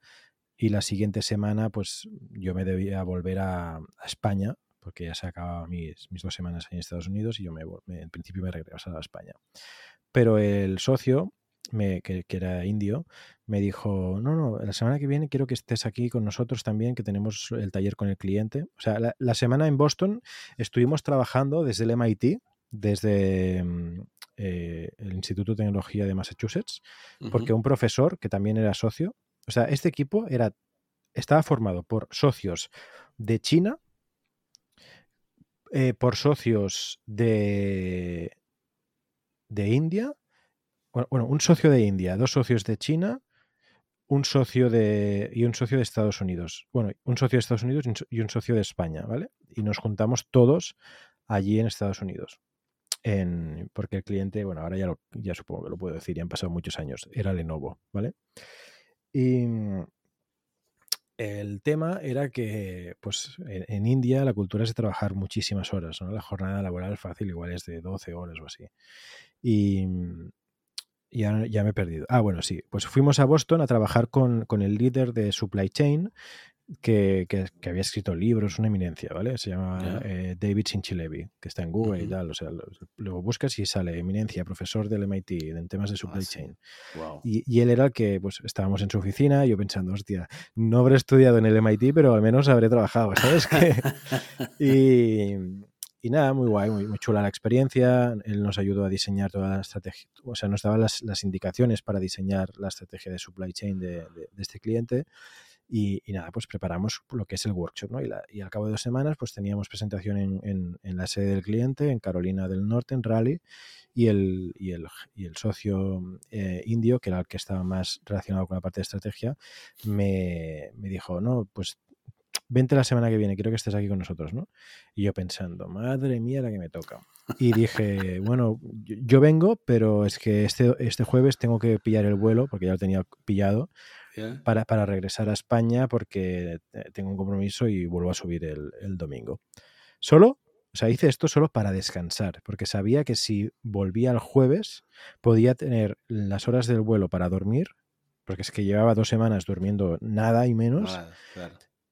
y la siguiente semana, pues yo me debía volver a, España, porque ya se acababan mis, mis dos semanas en Estados Unidos y yo me, en principio me regresaba a España. Pero el socio, me, que, era indio, me dijo, no, no, la semana que viene quiero que estés aquí con nosotros también, que tenemos el taller con el cliente. O sea, la, semana en Boston estuvimos trabajando desde el MIT, desde mm, eh, el Instituto de Tecnología de Massachusetts, porque un profesor que también era socio, o sea, este equipo era, estaba formado por socios de China, eh, por socios de, de India, bueno, un socio de India, dos socios de China, un socio de y un socio de Estados Unidos. Bueno, un socio de Estados Unidos y un socio de España, ¿vale? Y nos juntamos todos allí en Estados Unidos. En, porque el cliente, bueno, ahora ya, ya supongo que lo puedo decir, ya han pasado muchos años, era Lenovo, ¿vale? Y mm, el tema era que, pues, en, India la cultura es de trabajar muchísimas horas, ¿no? La jornada laboral fácil igual es de 12 horas o así. Y mm, ya, ya me he perdido. Ah, bueno, sí. Pues fuimos a Boston a trabajar con, con el líder de supply chain, que, había escrito libros, una eminencia, ¿vale? Se llama eh, David Sinchilevi, que está en Google y tal. O sea, luego buscas y sale eminencia, profesor del MIT en temas de supply ah, chain. Y, él era el que, pues, estábamos en su oficina, yo pensando, hostia, no habré estudiado en el MIT, pero al menos habré trabajado, ¿sabes? y, y nada, muy guay, muy, chula la experiencia. Él nos ayudó a diseñar toda la estrategia, o sea, nos daba las, indicaciones para diseñar la estrategia de supply chain de este cliente. Y, nada, pues preparamos lo que es el workshop, ¿no? Y, y, al cabo de dos semanas, pues teníamos presentación en, en, la sede del cliente, en Carolina del Norte, en Raleigh, y el, y el, y el socio eh, indio, que era el que estaba más relacionado con la parte de estrategia, me, me dijo, no, pues vente la semana que viene, quiero que estés aquí con nosotros, ¿no? Y yo pensando, madre mía, la que me toca. Y dije, bueno, yo vengo, pero es que este, este jueves tengo que pillar el vuelo, porque ya lo tenía pillado, para, para, regresar a España porque tengo un compromiso y vuelvo a subir el, el, domingo. Solo, o sea, hice esto solo para descansar, porque sabía que si volvía el jueves podía tener las horas del vuelo para dormir, porque es que llevaba dos semanas durmiendo nada y menos,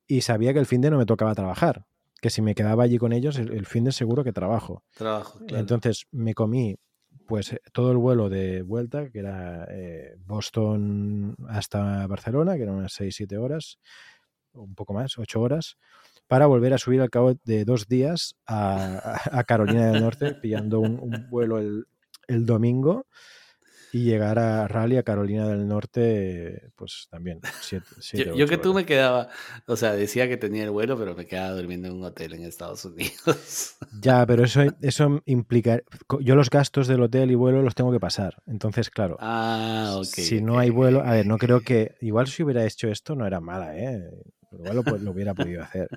y sabía que el fin de no me tocaba trabajar, que si me quedaba allí con ellos, el, fin de seguro que trabajo. Trabajo, Entonces me comí pues todo el vuelo de vuelta, que era eh, Boston hasta Barcelona, que eran unas 6-7 horas, un poco más, 8 horas, para volver a subir al cabo de dos días a, Carolina del Norte, pillando un, vuelo el, el domingo y llegar a Raleigh, a Carolina del Norte, pues también. Siete, yo, que tú me quedaba, o sea, decía que tenía el vuelo, pero me quedaba durmiendo en un hotel en Estados Unidos. Ya, pero eso, eso implica. Yo los gastos del hotel y vuelo los tengo que pasar. Entonces, claro. Ah, Si no hay vuelo, a ver, no creo que. Igual si hubiera hecho esto no era mala, ¿eh? Igual lo, lo hubiera podido hacer.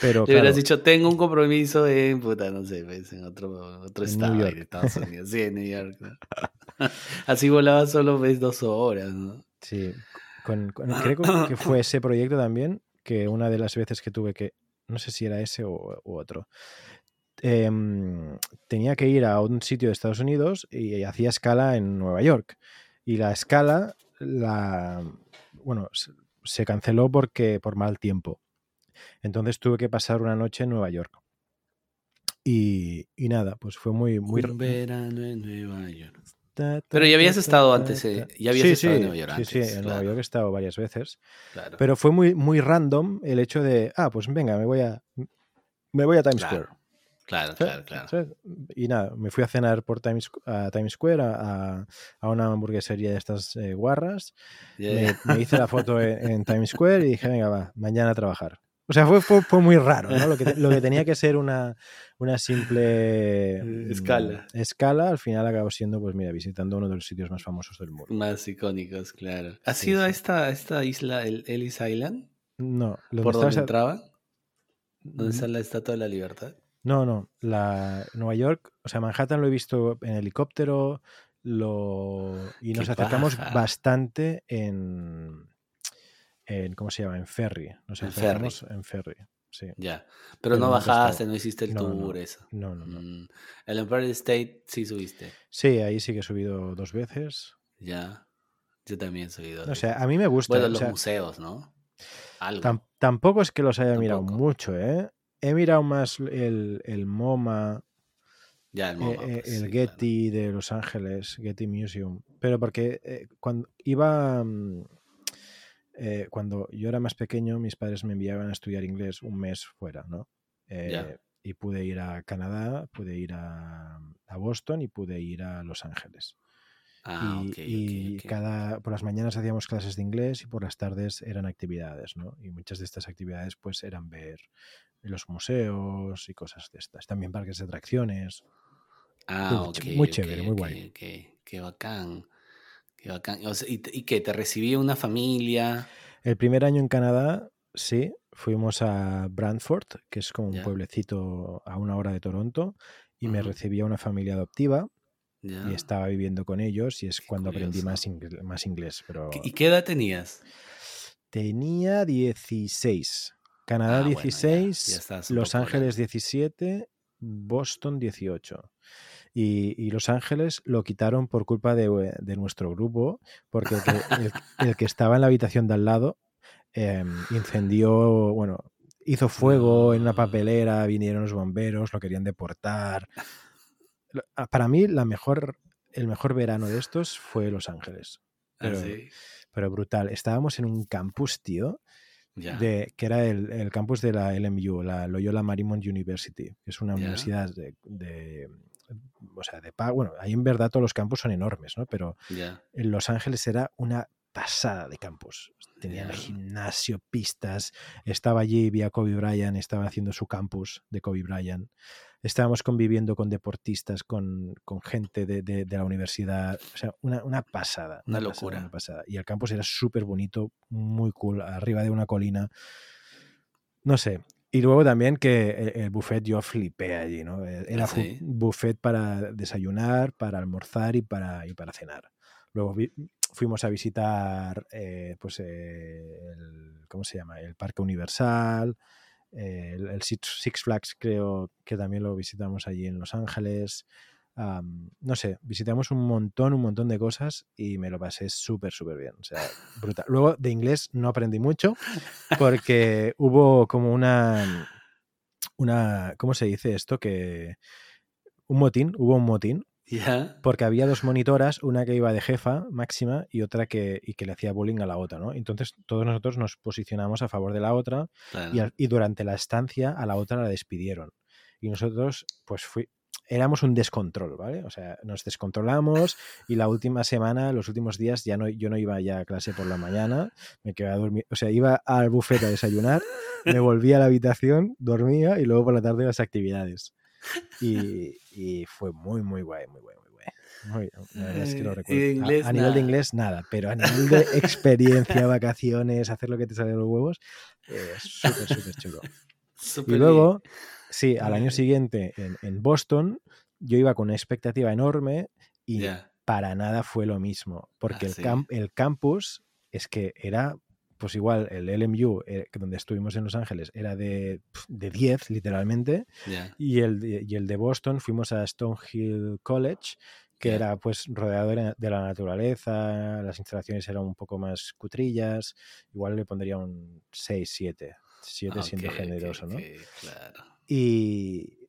Pero, Te hubieras dicho, tengo un compromiso en, puta, no sé, pues, en otro, otro estado de Estados Unidos. Sí, en New York. Así volaba solo ves dos horas, ¿no? Sí. Con, creo que fue ese proyecto también, que una de las veces que tuve que, no sé si era ese o, otro, em, tenía que ir a un sitio de Estados Unidos y hacía escala en Nueva York. Y la escala, la, bueno, se canceló porque por mal tiempo. Entonces tuve que pasar una noche en Nueva York. Y, nada, pues fue muy... muy... verano en Nueva York. Pero ya habías estado antes, eh, ya habías estado en Nueva York Sí, sí, en Nueva York he estado varias veces. Pero fue muy, muy random el hecho de, ah, pues venga, me voy a, me voy a Times Square. Claro, claro, claro. Y nada, me fui a cenar por Times, a Times Square, a, a una hamburguesería de estas eh, guarras. Me, hice la foto en, Times Square y dije, venga, va, mañana a trabajar. O sea, fue, fue, muy raro, ¿no? Lo que, lo que, tenía que ser una, una simple mm, escala. escala, al final acabó siendo, pues mira, visitando uno de los sitios más famosos del mundo. Más icónicos, claro. ¿Has ido a esta, esta isla, el Ellis Island? No. ¿Por dónde entraba? ¿Dónde está la Estatua de la Libertad? No, no. La, Nueva York, o sea, Manhattan lo he visto en helicóptero lo, y nos acercamos bastante en, en, ¿cómo se llama? En ferry. Nos en ferry. en ferry. Sí. Ya. Pero, no bajaste, no hiciste el tour, eso. No, no, no. Mm, El Empire State sí subiste. Sí, ahí sí que he subido dos veces. Ya. Yo también soy O sea, a mí me gusta. Bueno, los museos, ¿no? Algo. tampoco es que los haya mirado mucho, ¿eh? He mirado más el, el MoMA, ya, el, eh, MoMA, eh, pues el Getty de Los Ángeles, Getty Museum. Pero porque eh, cuando iba. Mm, cuando yo era más pequeño, mis padres me enviaban a estudiar inglés un mes fuera, ¿no? y pude ir a Canadá, pude ir a, a, Boston y pude ir a Los Ángeles. Ah, y, cada por las mañanas hacíamos clases de inglés y por las tardes eran actividades, ¿no? Y muchas de estas actividades pues eran ver los museos y cosas de estas. También parques de atracciones. Ah, muy, chévere, muy guay. Qué bacán. Qué bacán. ¿y, ¿Y qué? ¿Te recibía una familia? El primer año en Canadá, sí. Fuimos a Brantford, que es como un pueblecito a una hora de Toronto, y me recibía una familia adoptiva y estaba viviendo con ellos y es cuando aprendí más, más inglés. Pero... ¿Y qué edad tenías? Tenía 16. Canadá 16, ah, Los Ángeles 17, Boston 18. Y, Los Ángeles lo quitaron por culpa de, nuestro grupo, porque el que, estaba en la habitación de al lado em, incendió, bueno, hizo fuego en una papelera, vinieron los bomberos, lo querían deportar. Ah, para mí, la mejor, el mejor verano de estos fue Los Ángeles. Ah, pero, brutal. Estábamos en un campus, tío, de, que era el, campus de la LMU, la Loyola Marymount University, que es una universidad de, o sea, de bueno, ahí en verdad todos los campus son enormes, ¿no? Pero en Los Ángeles era una pasada de campus. Tenía gimnasio, pistas. Estaba allí, vía Kobe Bryant, estaba haciendo su campus de Kobe Bryant estábamos conviviendo con deportistas, con, gente de, la universidad, o sea, una, pasada. Una, locura. pasada. Y el campus era súper bonito, muy cool, arriba de una colina. No sé. Y luego también que el, buffet yo flipé allí, ¿no? E, era un buffet para desayunar, para almorzar y para, y para cenar. Luego fuimos a visitar, eh, pues, eh, el, ¿cómo se llama? El Parque Universal, el, Six Flags creo que también lo visitamos allí en Los Ángeles. No sé, visitamos un montón, un montón de cosas y me lo pasé súper, súper bien. O sea, brutal. Luego de inglés no aprendí mucho porque hubo como una, una, ¿cómo se dice esto? Que un motín, hubo un motín porque había dos monitoras, una que iba de jefa máxima y otra que, y que le hacía bullying a la otra, ¿no? Entonces todos nosotros nos posicionamos a favor de la otra y, durante la estancia a la otra la despidieron. Y nosotros, pues fui, éramos un descontrol, ¿vale? O sea, nos descontrolamos y la última semana, los últimos días, ya no, yo no iba ya a clase por la mañana, me quedaba a dormir, o sea, iba al bufete a desayunar, me volvía a la habitación, dormía y luego por la tarde las actividades. Y, fue muy, muy guay, muy guay, muy guay. la verdad es que lo recuerdo. a, nivel de inglés, nada, pero a nivel de experiencia, vacaciones, hacer lo que te sale de los huevos, es súper, súper chulo. y luego, sí, al año siguiente en, Boston, yo iba con una expectativa enorme y para nada fue lo mismo, porque ah, el, el campus es que era pues igual el LMU, eh, donde estuvimos en Los Ángeles, era de, de 10, literalmente, y, el, y el de Boston fuimos a Stonehill College, que era pues rodeado de la naturaleza, las instalaciones eran un poco más cutrillas, igual le pondría un 6, 7, 7 siendo generoso, ¿no? claro. Y,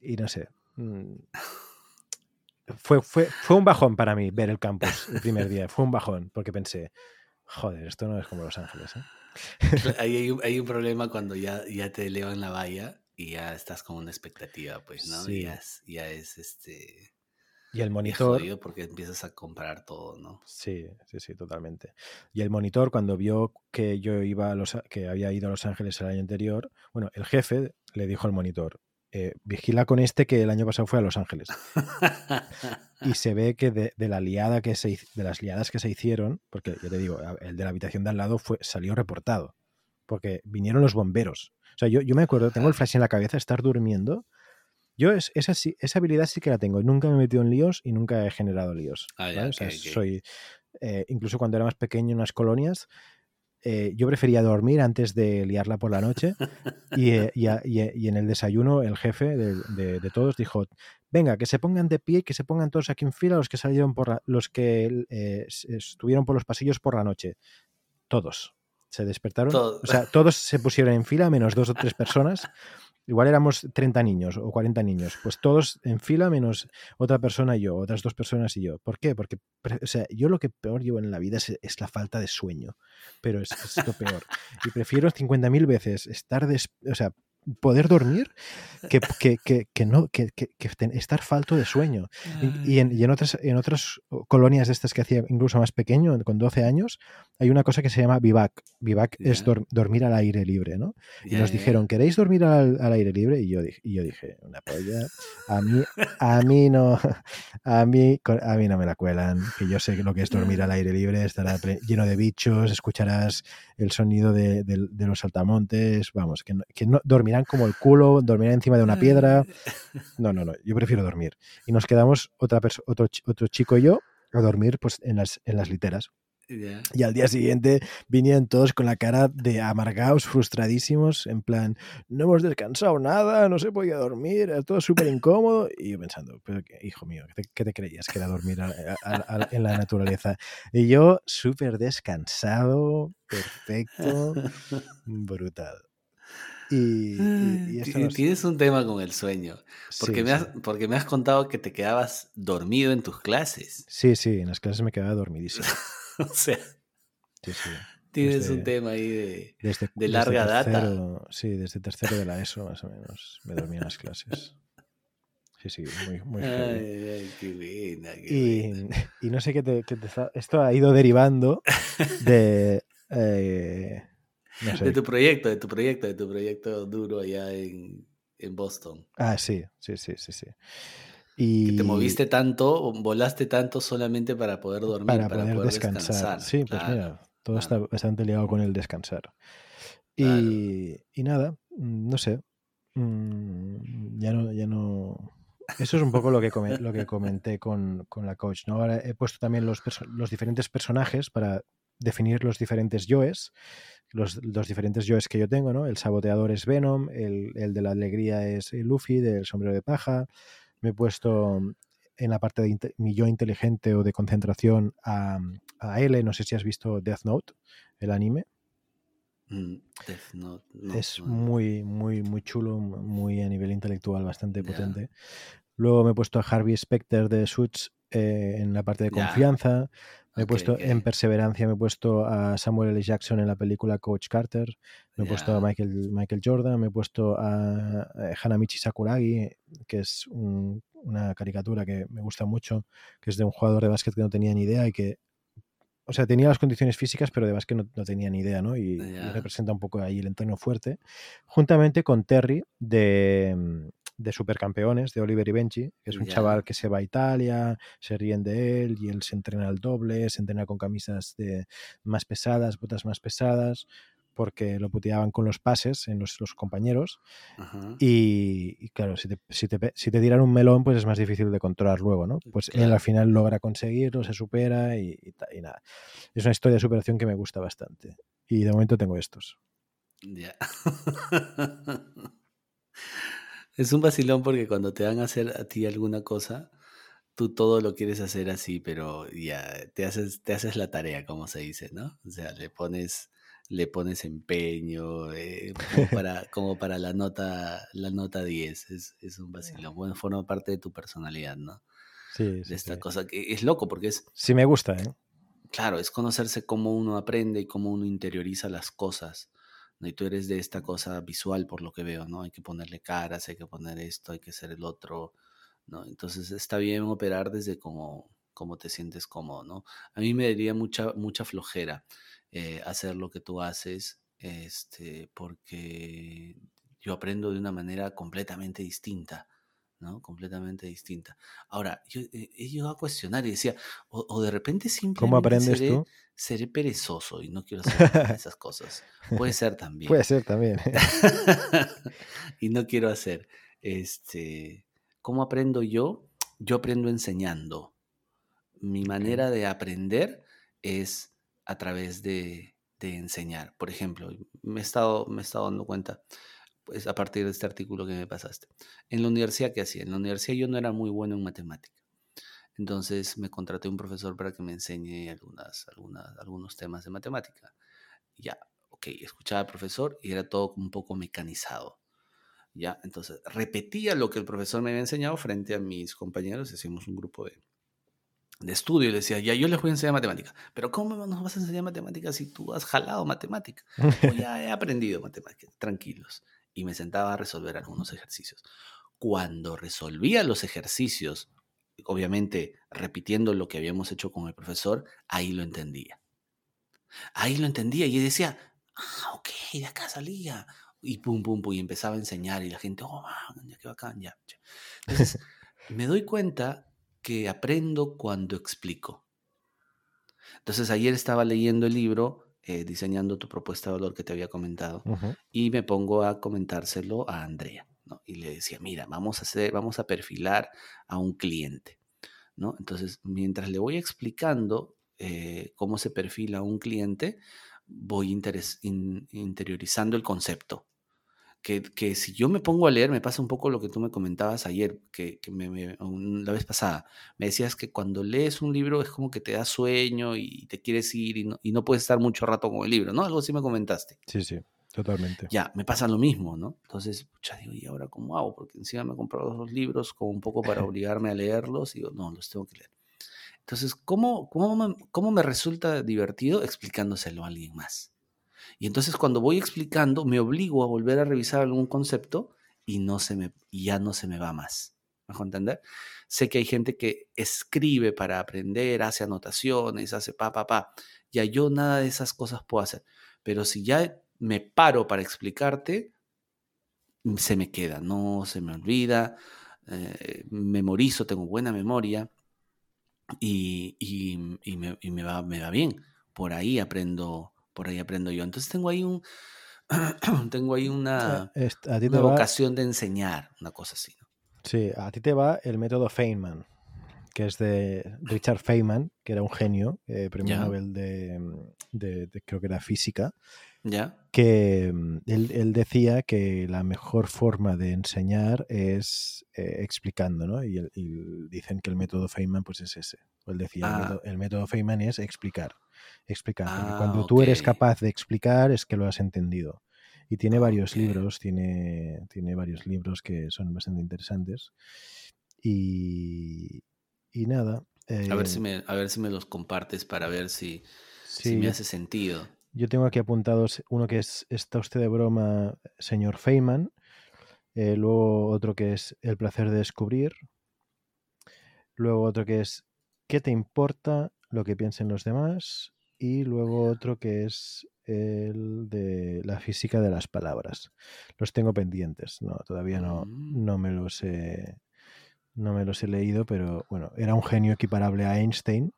y no sé. Mm, fue, fue, fue un bajón para mí ver el campus el primer día, fue un bajón, porque pensé, Joder, esto no es como Los Ángeles. ¿eh? hay, hay, un problema cuando ya, ya te elevan la valla y ya estás con una expectativa, pues, ¿no? Sí. Ya, es, este. Y el monitor. porque empiezas a comparar todo, ¿no? Sí, sí, sí, totalmente. Y el monitor, cuando vio que yo iba a los, que había ido a Los Ángeles el año anterior, bueno, el jefe le dijo al monitor: eh, vigila con este que el año pasado fue a Los Ángeles. y se ve que de, la liada que se de las liadas que se hicieron, porque yo te digo, el de la habitación de al lado fue, salió reportado. Porque vinieron los bomberos. O sea, yo, yo me acuerdo, tengo el flash en la cabeza, estar durmiendo. Yo es, esa, esa habilidad sí que la tengo. Nunca me he metido en líos y nunca he generado líos. Ah, soy, eh, incluso cuando era más pequeño en unas colonias, eh, yo prefería dormir antes de liarla por la noche y, eh, y, en el desayuno el jefe de, todos dijo, venga, que se pongan de pie y que se pongan todos aquí en fila los que salieron por los que eh, estuvieron por los pasillos por la noche. Todos. Se despertaron. O sea, todos se pusieron en fila, menos dos o tres personas. Igual éramos 30 niños o 40 niños, pues todos en fila menos otra persona y yo, otras dos personas y yo. ¿Por qué? Porque, o sea, yo lo que peor llevo en la vida es, la falta de sueño, pero es, es lo peor. Y prefiero 50.000 veces estar, des, o sea, poder dormir que, que, que, no, que, estar falto de sueño. Y, en, y, en, otras, en otras colonias de estas que hacía incluso más pequeño, con 12 años, hay una cosa que se llama vivac. Vivac es dormir al aire libre, ¿no? y nos dijeron, ¿queréis dormir al, aire libre? Y yo, dije, y yo dije, una polla, a mí, a mí no, a mí, a mí no me la cuelan, que yo sé lo que es dormir al aire libre, estará lleno de bichos, escucharás el sonido de, de, los saltamontes, vamos, que, que no, dormirán como el culo, dormirán encima de una piedra. No, no, no, yo prefiero dormir. Y nos quedamos otra otro, otro chico y yo a dormir pues, en, las, en las literas. Y al día siguiente vinieron todos con la cara de amargados, frustradísimos, en plan, no hemos descansado nada, no se podía dormir, era todo súper incómodo. Y yo pensando, pero hijo mío, ¿qué te, creías que era dormir en la naturaleza? Y yo súper descansado, perfecto, brutal. Y, Tienes un tema con el sueño, porque, me has, porque me has contado que te quedabas dormido en tus clases. Sí, sí, en las clases me quedaba dormidísimo. o sea, tienes un tema ahí de, de larga data. Sí, desde tercero de la ESO más o menos me dormía en las clases. Sí, sí, muy, muy ay, qué buena, y, y, no sé qué te, qué te, Esto ha ido derivando de... Eh, de tu proyecto, de tu proyecto, de tu proyecto duro allá en, en Boston. Ah, sí, sí, sí, sí, sí. Y... Que te moviste tanto, volaste tanto solamente para poder dormir, para, poder, descansar. Sí, pues mira, todo está bastante ligado con el descansar. Y, y nada, mm, no sé. Mm, ya no, ya no. Eso es un poco lo que, lo que comenté con, con, la coach. ¿no? Ahora he puesto también los, los diferentes personajes para definir los diferentes yoes los, diferentes yoes que yo tengo, ¿no? El saboteador es Venom, el, de la alegría es Luffy, del sombrero de paja. Me he puesto en la parte de mi yo inteligente o de concentración a, a, L. No sé si has visto Death Note, el anime. Mm, Death Note, es muy, muy, muy chulo, muy a nivel intelectual, bastante potente. Luego me he puesto a Harvey Specter de Suits eh, en la parte de confianza. Me he puesto en Perseverancia, me he puesto a Samuel L. Jackson en la película Coach Carter, me he puesto a Michael, Michael Jordan, me he puesto a, Hanamichi Sakuragi, que es una caricatura que me gusta mucho, que es de un jugador de básquet que no tenía ni idea y que, o sea, tenía las condiciones físicas, pero de básquet no, no tenía ni idea, ¿no? Y, representa un poco ahí el entorno fuerte, juntamente con Terry de de supercampeones de Oliver y Benji, que es un chaval que se va a Italia, se ríen de él y él se entrena al doble, se entrena con camisas de más pesadas, botas más pesadas, porque lo puteaban con los pases en los, compañeros. Y, claro, si te, si, te, tiran un melón, pues es más difícil de controlar luego, ¿no? Pues él al final logra conseguirlo, se supera y, y, nada. Es una historia de superación que me gusta bastante. Y de momento tengo estos. Ya. Es un vacilón porque cuando te van a hacer a ti alguna cosa, tú todo lo quieres hacer así, pero ya te haces, te haces la tarea, como se dice, ¿no? O sea, le pones, le pones empeño, eh, como, para, como para la nota, la nota 10. Es, es un vacilón. Bueno, forma parte de tu personalidad, ¿no? Sí, de esta cosa que es loco porque es. Sí, me gusta, ¿eh? Claro, es conocerse cómo uno aprende y cómo uno interioriza las cosas. Y tú eres de esta cosa visual por lo que veo, ¿no? Hay que ponerle caras, hay que poner esto, hay que hacer el otro, ¿no? Entonces está bien operar desde como, como te sientes cómodo, ¿no? A mí me daría mucha, mucha flojera eh, hacer lo que tú haces, este, porque yo aprendo de una manera completamente distinta. ¿No? Completamente distinta. Ahora, yo eh, he llegado a cuestionar y decía, o, de repente simplemente ¿Cómo aprendes tú? seré perezoso y no quiero hacer esas cosas. Puede ser también. Puede ser también. y no quiero hacer. Este, ¿Cómo aprendo yo? Yo aprendo enseñando. Mi manera de aprender es a través de, de, enseñar. Por ejemplo, me he, estado, me he estado dando cuenta, pues a partir de este artículo que me pasaste. En la universidad, ¿qué hacía? En la universidad yo no era muy bueno en matemática. Entonces me contraté un profesor para que me enseñe algunas, algunas, algunos temas de matemática. Ya, ok, escuchaba al profesor y era todo un poco mecanizado. Ya, entonces repetía lo que el profesor me había enseñado frente a mis compañeros, hacíamos un grupo de, de estudio y decía, ya yo les voy a enseñar matemática. Pero ¿cómo nos vas a enseñar matemática si tú has jalado matemática? Pues ya he aprendido matemática, tranquilos. Y me sentaba a resolver algunos ejercicios. Cuando resolvía los ejercicios obviamente repitiendo lo que habíamos hecho con el profesor, ahí lo entendía. Ahí lo entendía y decía, ah, ok, de acá salía. Y pum, pum, pum, y empezaba a enseñar y la gente, oh, ya qué bacán, ya. Entonces, me doy cuenta que aprendo cuando explico. Entonces, ayer estaba leyendo el libro, eh, diseñando tu propuesta de valor que te había comentado, y me pongo a comentárselo a Andrea. Y le decía, mira, vamos a hacer, vamos a perfilar a un cliente, ¿no? Entonces, mientras le voy explicando eh, cómo se perfila un cliente, voy interiorizando el concepto. Que, si yo me pongo a leer, me pasa un poco lo que tú me comentabas ayer, que, la vez pasada. Me decías que cuando lees un libro es como que te da sueño y te quieres ir y no, y no puedes estar mucho rato con el libro, ¿no? Algo así me comentaste. Sí, sí. Totalmente. Ya, me pasa lo mismo, ¿no? Entonces, pucha, digo, ¿y ahora cómo hago? Porque encima me he comprado dos libros como un poco para obligarme a leerlos y digo, no, los tengo que leer. Entonces, ¿cómo, cómo, me, cómo me resulta divertido explicándoselo a alguien más? Y entonces cuando voy explicando, me obligo a volver a revisar algún concepto y, no se me, y ya no se me va más. ¿Me entender? Sé que hay gente que escribe para aprender, hace anotaciones, hace pa, pa, pa. Ya yo nada de esas cosas puedo hacer. Pero si ya me paro para explicarte, mm, se me queda, no se me olvida, eh, memorizo, tengo buena memoria y, me, va, me, va, bien. Por ahí aprendo, por ahí aprendo yo. Entonces tengo ahí un tengo ahí una, vocación de enseñar, una cosa así. Sí, a ti te va el método Feynman, que es de Richard Feynman, que era un genio, eh, premio Nobel de, de, creo que era física, que mm, él, decía que la mejor forma de enseñar es eh, explicando, ¿no? Y, dicen que el método Feynman pues es ese. Él decía, el, método, ah. Feynman es explicar, explicar. Ah, cuando tú eres capaz de explicar es que lo has entendido. Y tiene varios libros, tiene, tiene varios libros que son bastante interesantes. Y, y nada. a, ver si eh me, a ver si me los compartes para ver si, si me hace sentido. Yo tengo aquí apuntados uno que es Está usted de broma, señor Feynman. Eh, luego otro que es El placer de descubrir. Luego otro que es ¿Qué te importa lo que piensen los demás? Y luego otro que es el de la física de las palabras. Los tengo pendientes, no, todavía no, mm. no me los he, no me los he leído, pero bueno, era un genio equiparable a Einstein.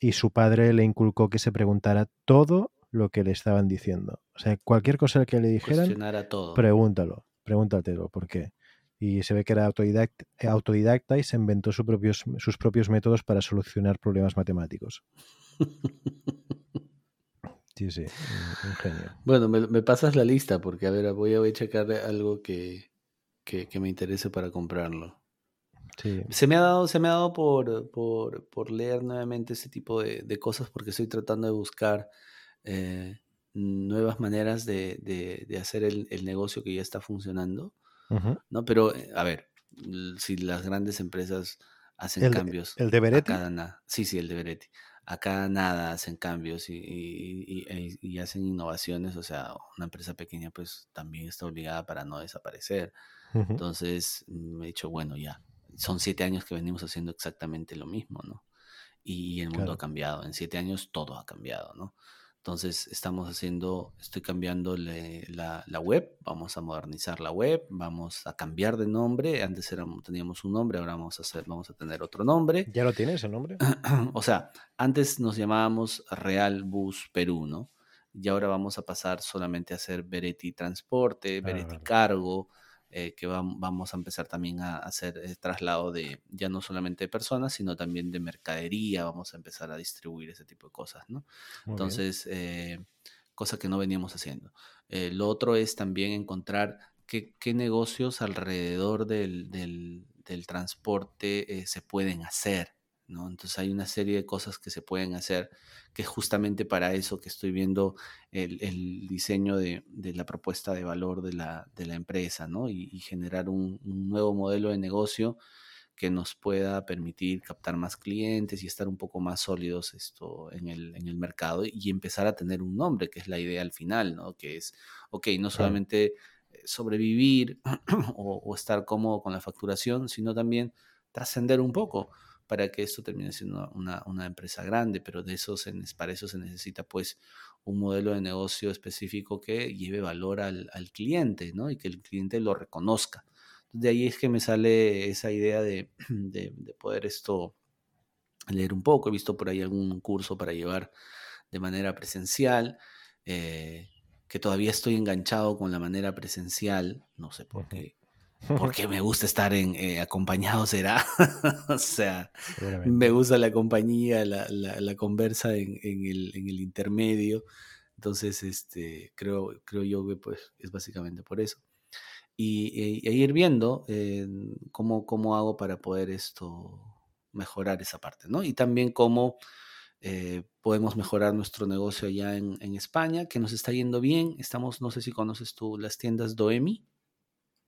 Y, su padre le inculcó que se preguntara todo lo que le estaban diciendo. O sea, cualquier cosa que le dijeran, pregúntalo, pregúntatelo, ¿por qué? Y se ve que era autodidacta, autodidacta y se inventó sus propios, sus propios métodos para solucionar problemas matemáticos. Sí, sí, un, genio. Bueno, me, pasas la lista porque, a ver, voy a, voy a checar algo que, que, que me interese para comprarlo. Se me ha dado, se me ha dado por, por, leer nuevamente ese tipo de, cosas porque estoy tratando de buscar eh, nuevas maneras de, hacer el, negocio que ya está funcionando. ¿no? Pero, eh, a ver, si las grandes empresas hacen cambios. ¿El de Beretti? Sí, sí, el de Beretti. Acá nada hacen cambios y, y, hacen innovaciones. O sea, una empresa pequeña pues también está obligada para no desaparecer. Entonces me he dicho, bueno, ya, son siete años que venimos haciendo exactamente lo mismo, ¿no? Y el mundo ha cambiado. En siete años todo ha cambiado, ¿no? Entonces estamos haciendo, estoy cambiando la, la, web, vamos a modernizar la web, vamos a cambiar de nombre. Antes éramos, teníamos un nombre, ahora vamos a hacer, vamos a tener otro nombre. ¿Ya lo tienes el nombre? o sea, antes nos llamábamos Real Bus Perú, ¿no? Y ahora vamos a pasar solamente a hacer Beretti Transporte, ah, Beretti Cargo, eh, que vamos a empezar también a hacer el traslado de ya no solamente de personas, sino también de mercadería, vamos a empezar a distribuir ese tipo de cosas, ¿no? Entonces, eh, cosa que no veníamos haciendo. Eh, lo otro es también encontrar qué, negocios alrededor del, transporte eh, se pueden hacer. ¿No? Entonces hay una serie de cosas que se pueden hacer, que es justamente para eso que estoy viendo el, diseño de, la propuesta de valor de la, empresa, ¿no? Y, generar un, nuevo modelo de negocio que nos pueda permitir captar más clientes y estar un poco más sólidos esto en el, en el mercado y empezar a tener un nombre, que es la idea al final, ¿no? Que es, ok, no solamente eh, sobrevivir o, estar cómodo con la facturación, sino también trascender un poco para que esto termine siendo una, una, empresa grande, pero de eso se, para eso se necesita pues un modelo de negocio específico que lleve valor al, al cliente, ¿no? Y que el cliente lo reconozca de ahí es que me sale esa idea de, poder esto leer un poco. He visto por ahí algún curso para llevar de manera presencial, eh, que todavía estoy enganchado con la manera presencial, no sé por qué. Porque me gusta estar en, eh, acompañado, será. o sea, me gusta la compañía, la, la, conversa en, el, en, el, intermedio. Entonces, este, creo, creo yo que pues, es básicamente por eso y, e, ir viendo eh, cómo, cómo hago para poder esto mejorar esa parte, ¿no? Y también cómo eh, podemos mejorar nuestro negocio allá en, España, que nos está yendo bien. Estamos, no sé si conoces tú las tiendas Doemi.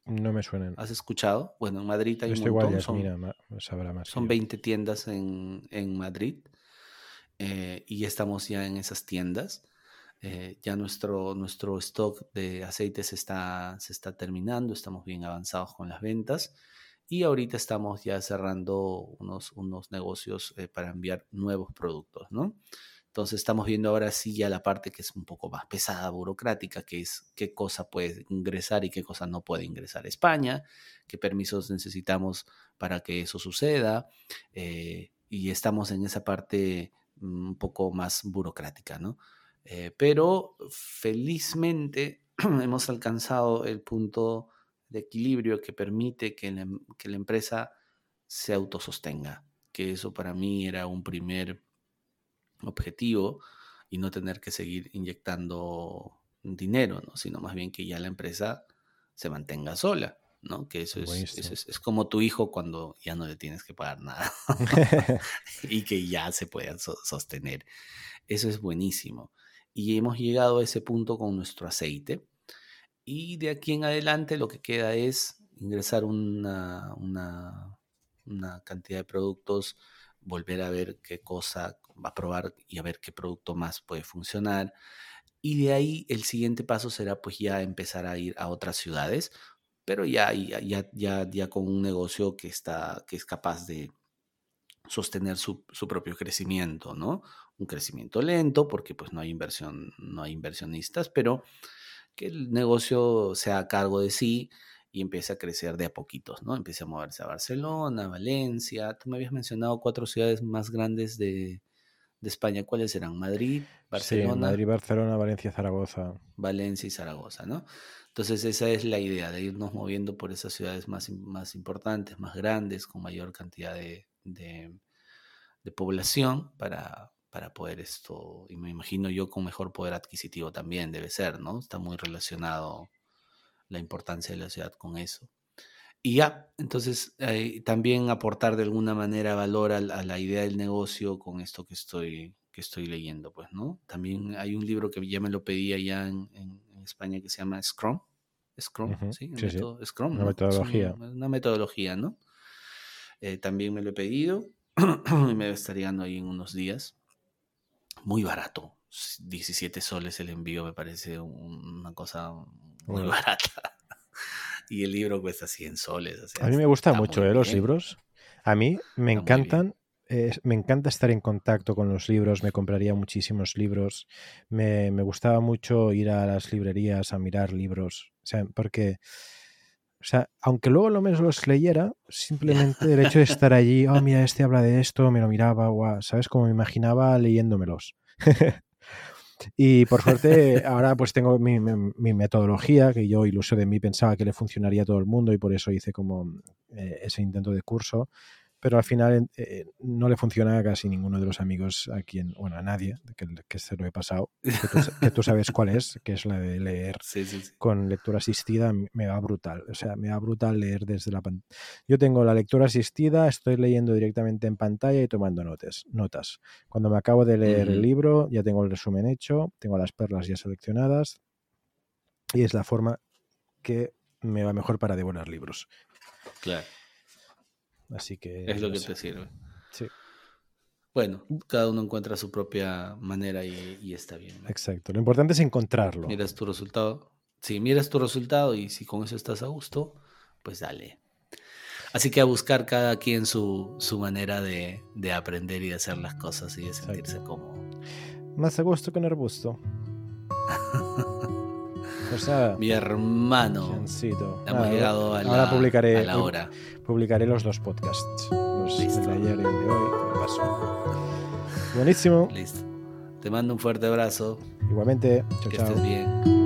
No me suenan. ¿Has escuchado? Bueno, en Madrid hay un montón. son, son 20 tiendas en, Madrid eh, y estamos ya en esas tiendas. Eh, ya nuestro, nuestro stock de aceites está, se está terminando, estamos bien avanzados con las ventas y ahorita estamos ya cerrando unos, unos negocios eh, para enviar nuevos productos, ¿no? Entonces estamos viendo ahora sí ya la parte que es un poco más pesada, burocrática, que es qué cosa puede ingresar y qué cosa no puede ingresar a España, qué permisos necesitamos para que eso suceda. Eh, y estamos en esa parte mm, un poco más burocrática, ¿no? Eh, pero felizmente hemos alcanzado el punto de equilibrio que permite que la, que la empresa se autosostenga, que eso para mí era un primer objetivo y no tener que seguir inyectando dinero, ¿no? sino más bien que ya la empresa se mantenga sola. ¿no? Que eso es, es, como tu hijo cuando ya no le tienes que pagar nada y que ya se pueda sostener. Eso es buenísimo y hemos llegado a ese punto con nuestro aceite. Y de aquí en adelante lo que queda es ingresar una, una, una cantidad de productos, volver a ver qué cosa va a probar y a ver qué producto más puede funcionar. Y de ahí el siguiente paso será pues ya empezar a ir a otras ciudades, pero ya, ya, ya, ya con un negocio que, está, que es capaz de, sostener su, propio crecimiento, ¿no? Un crecimiento lento porque pues no hay inversión, no hay inversionistas, pero que el negocio sea a cargo de sí y empiece a crecer de a poquitos, ¿no? Empiece a moverse a Barcelona, Valencia. Tú me habías mencionado cuatro ciudades más grandes de, España. ¿Cuáles eran? Madrid, Barcelona. Sí, Madrid, Barcelona, Valencia, Zaragoza. Valencia y Zaragoza, ¿no? Entonces esa es la idea, de irnos moviendo por esas ciudades más, más importantes, más grandes, con mayor cantidad de, de, población para, para poder esto, y me imagino yo con mejor poder adquisitivo también debe ser, ¿no? Está muy relacionado la importancia de la ciudad con eso. Y ya, entonces eh, también aportar de alguna manera valor a, la idea del negocio con esto que estoy, que estoy leyendo, pues, ¿no? También hay un libro que ya me lo pedí allá en, España que se llama Scrum. Scrum, ¿sí? Scrum, una metodología. una metodología, ¿no? Eh, también me lo he pedido y me estar llegando ahí en unos días. Muy barato. 17 soles el envío me parece una cosa muy barata. Y el libro cuesta 100 soles. a mí me gusta mucho ¿eh? los libros. A mí me encantan. me encanta estar en contacto con los libros, me compraría muchísimos libros, me, me, gustaba mucho ir a las librerías a mirar libros, o sea, porque o sea, aunque luego lo menos los leyera, simplemente el hecho de estar allí, oh, mira, este habla de esto, me lo miraba, guau, ¿sabes? Como me imaginaba leyéndomelos. y por suerte, ahora pues tengo mi, metodología, que yo iluso de mí pensaba que le funcionaría a todo el mundo y por eso hice como eh, ese intento de curso. Pero al final eh, no le funciona a casi ninguno de los amigos a quien, bueno, a nadie que, que se lo he pasado, que tú, sabes cuál es, que es la de leer con lectura asistida, me va brutal. O sea, me va brutal leer desde la pantalla. Yo tengo la lectura asistida, estoy leyendo directamente en pantalla y tomando notas. notas. Cuando me acabo de leer el libro, ya tengo el resumen hecho, tengo las perlas ya seleccionadas y es la forma que me va mejor para devorar libros. Claro. Así que. Es lo que te sirve. Sí. Bueno, cada uno encuentra su propia manera y, está bien. Exacto. Lo importante es encontrarlo. Miras tu resultado. Si miras tu resultado y si con eso estás a gusto, pues dale. Así que a buscar cada quien su, manera de, aprender y de hacer las cosas y de sentirse cómodo. Más a gusto que en arbusto. Mi hermano. Hemos llegado a la, ahora publicaré, la hora. Publicaré los dos podcasts. Los de ayer y el de hoy. Buenísimo. Listo. Te mando un fuerte abrazo. Igualmente. que estés bien.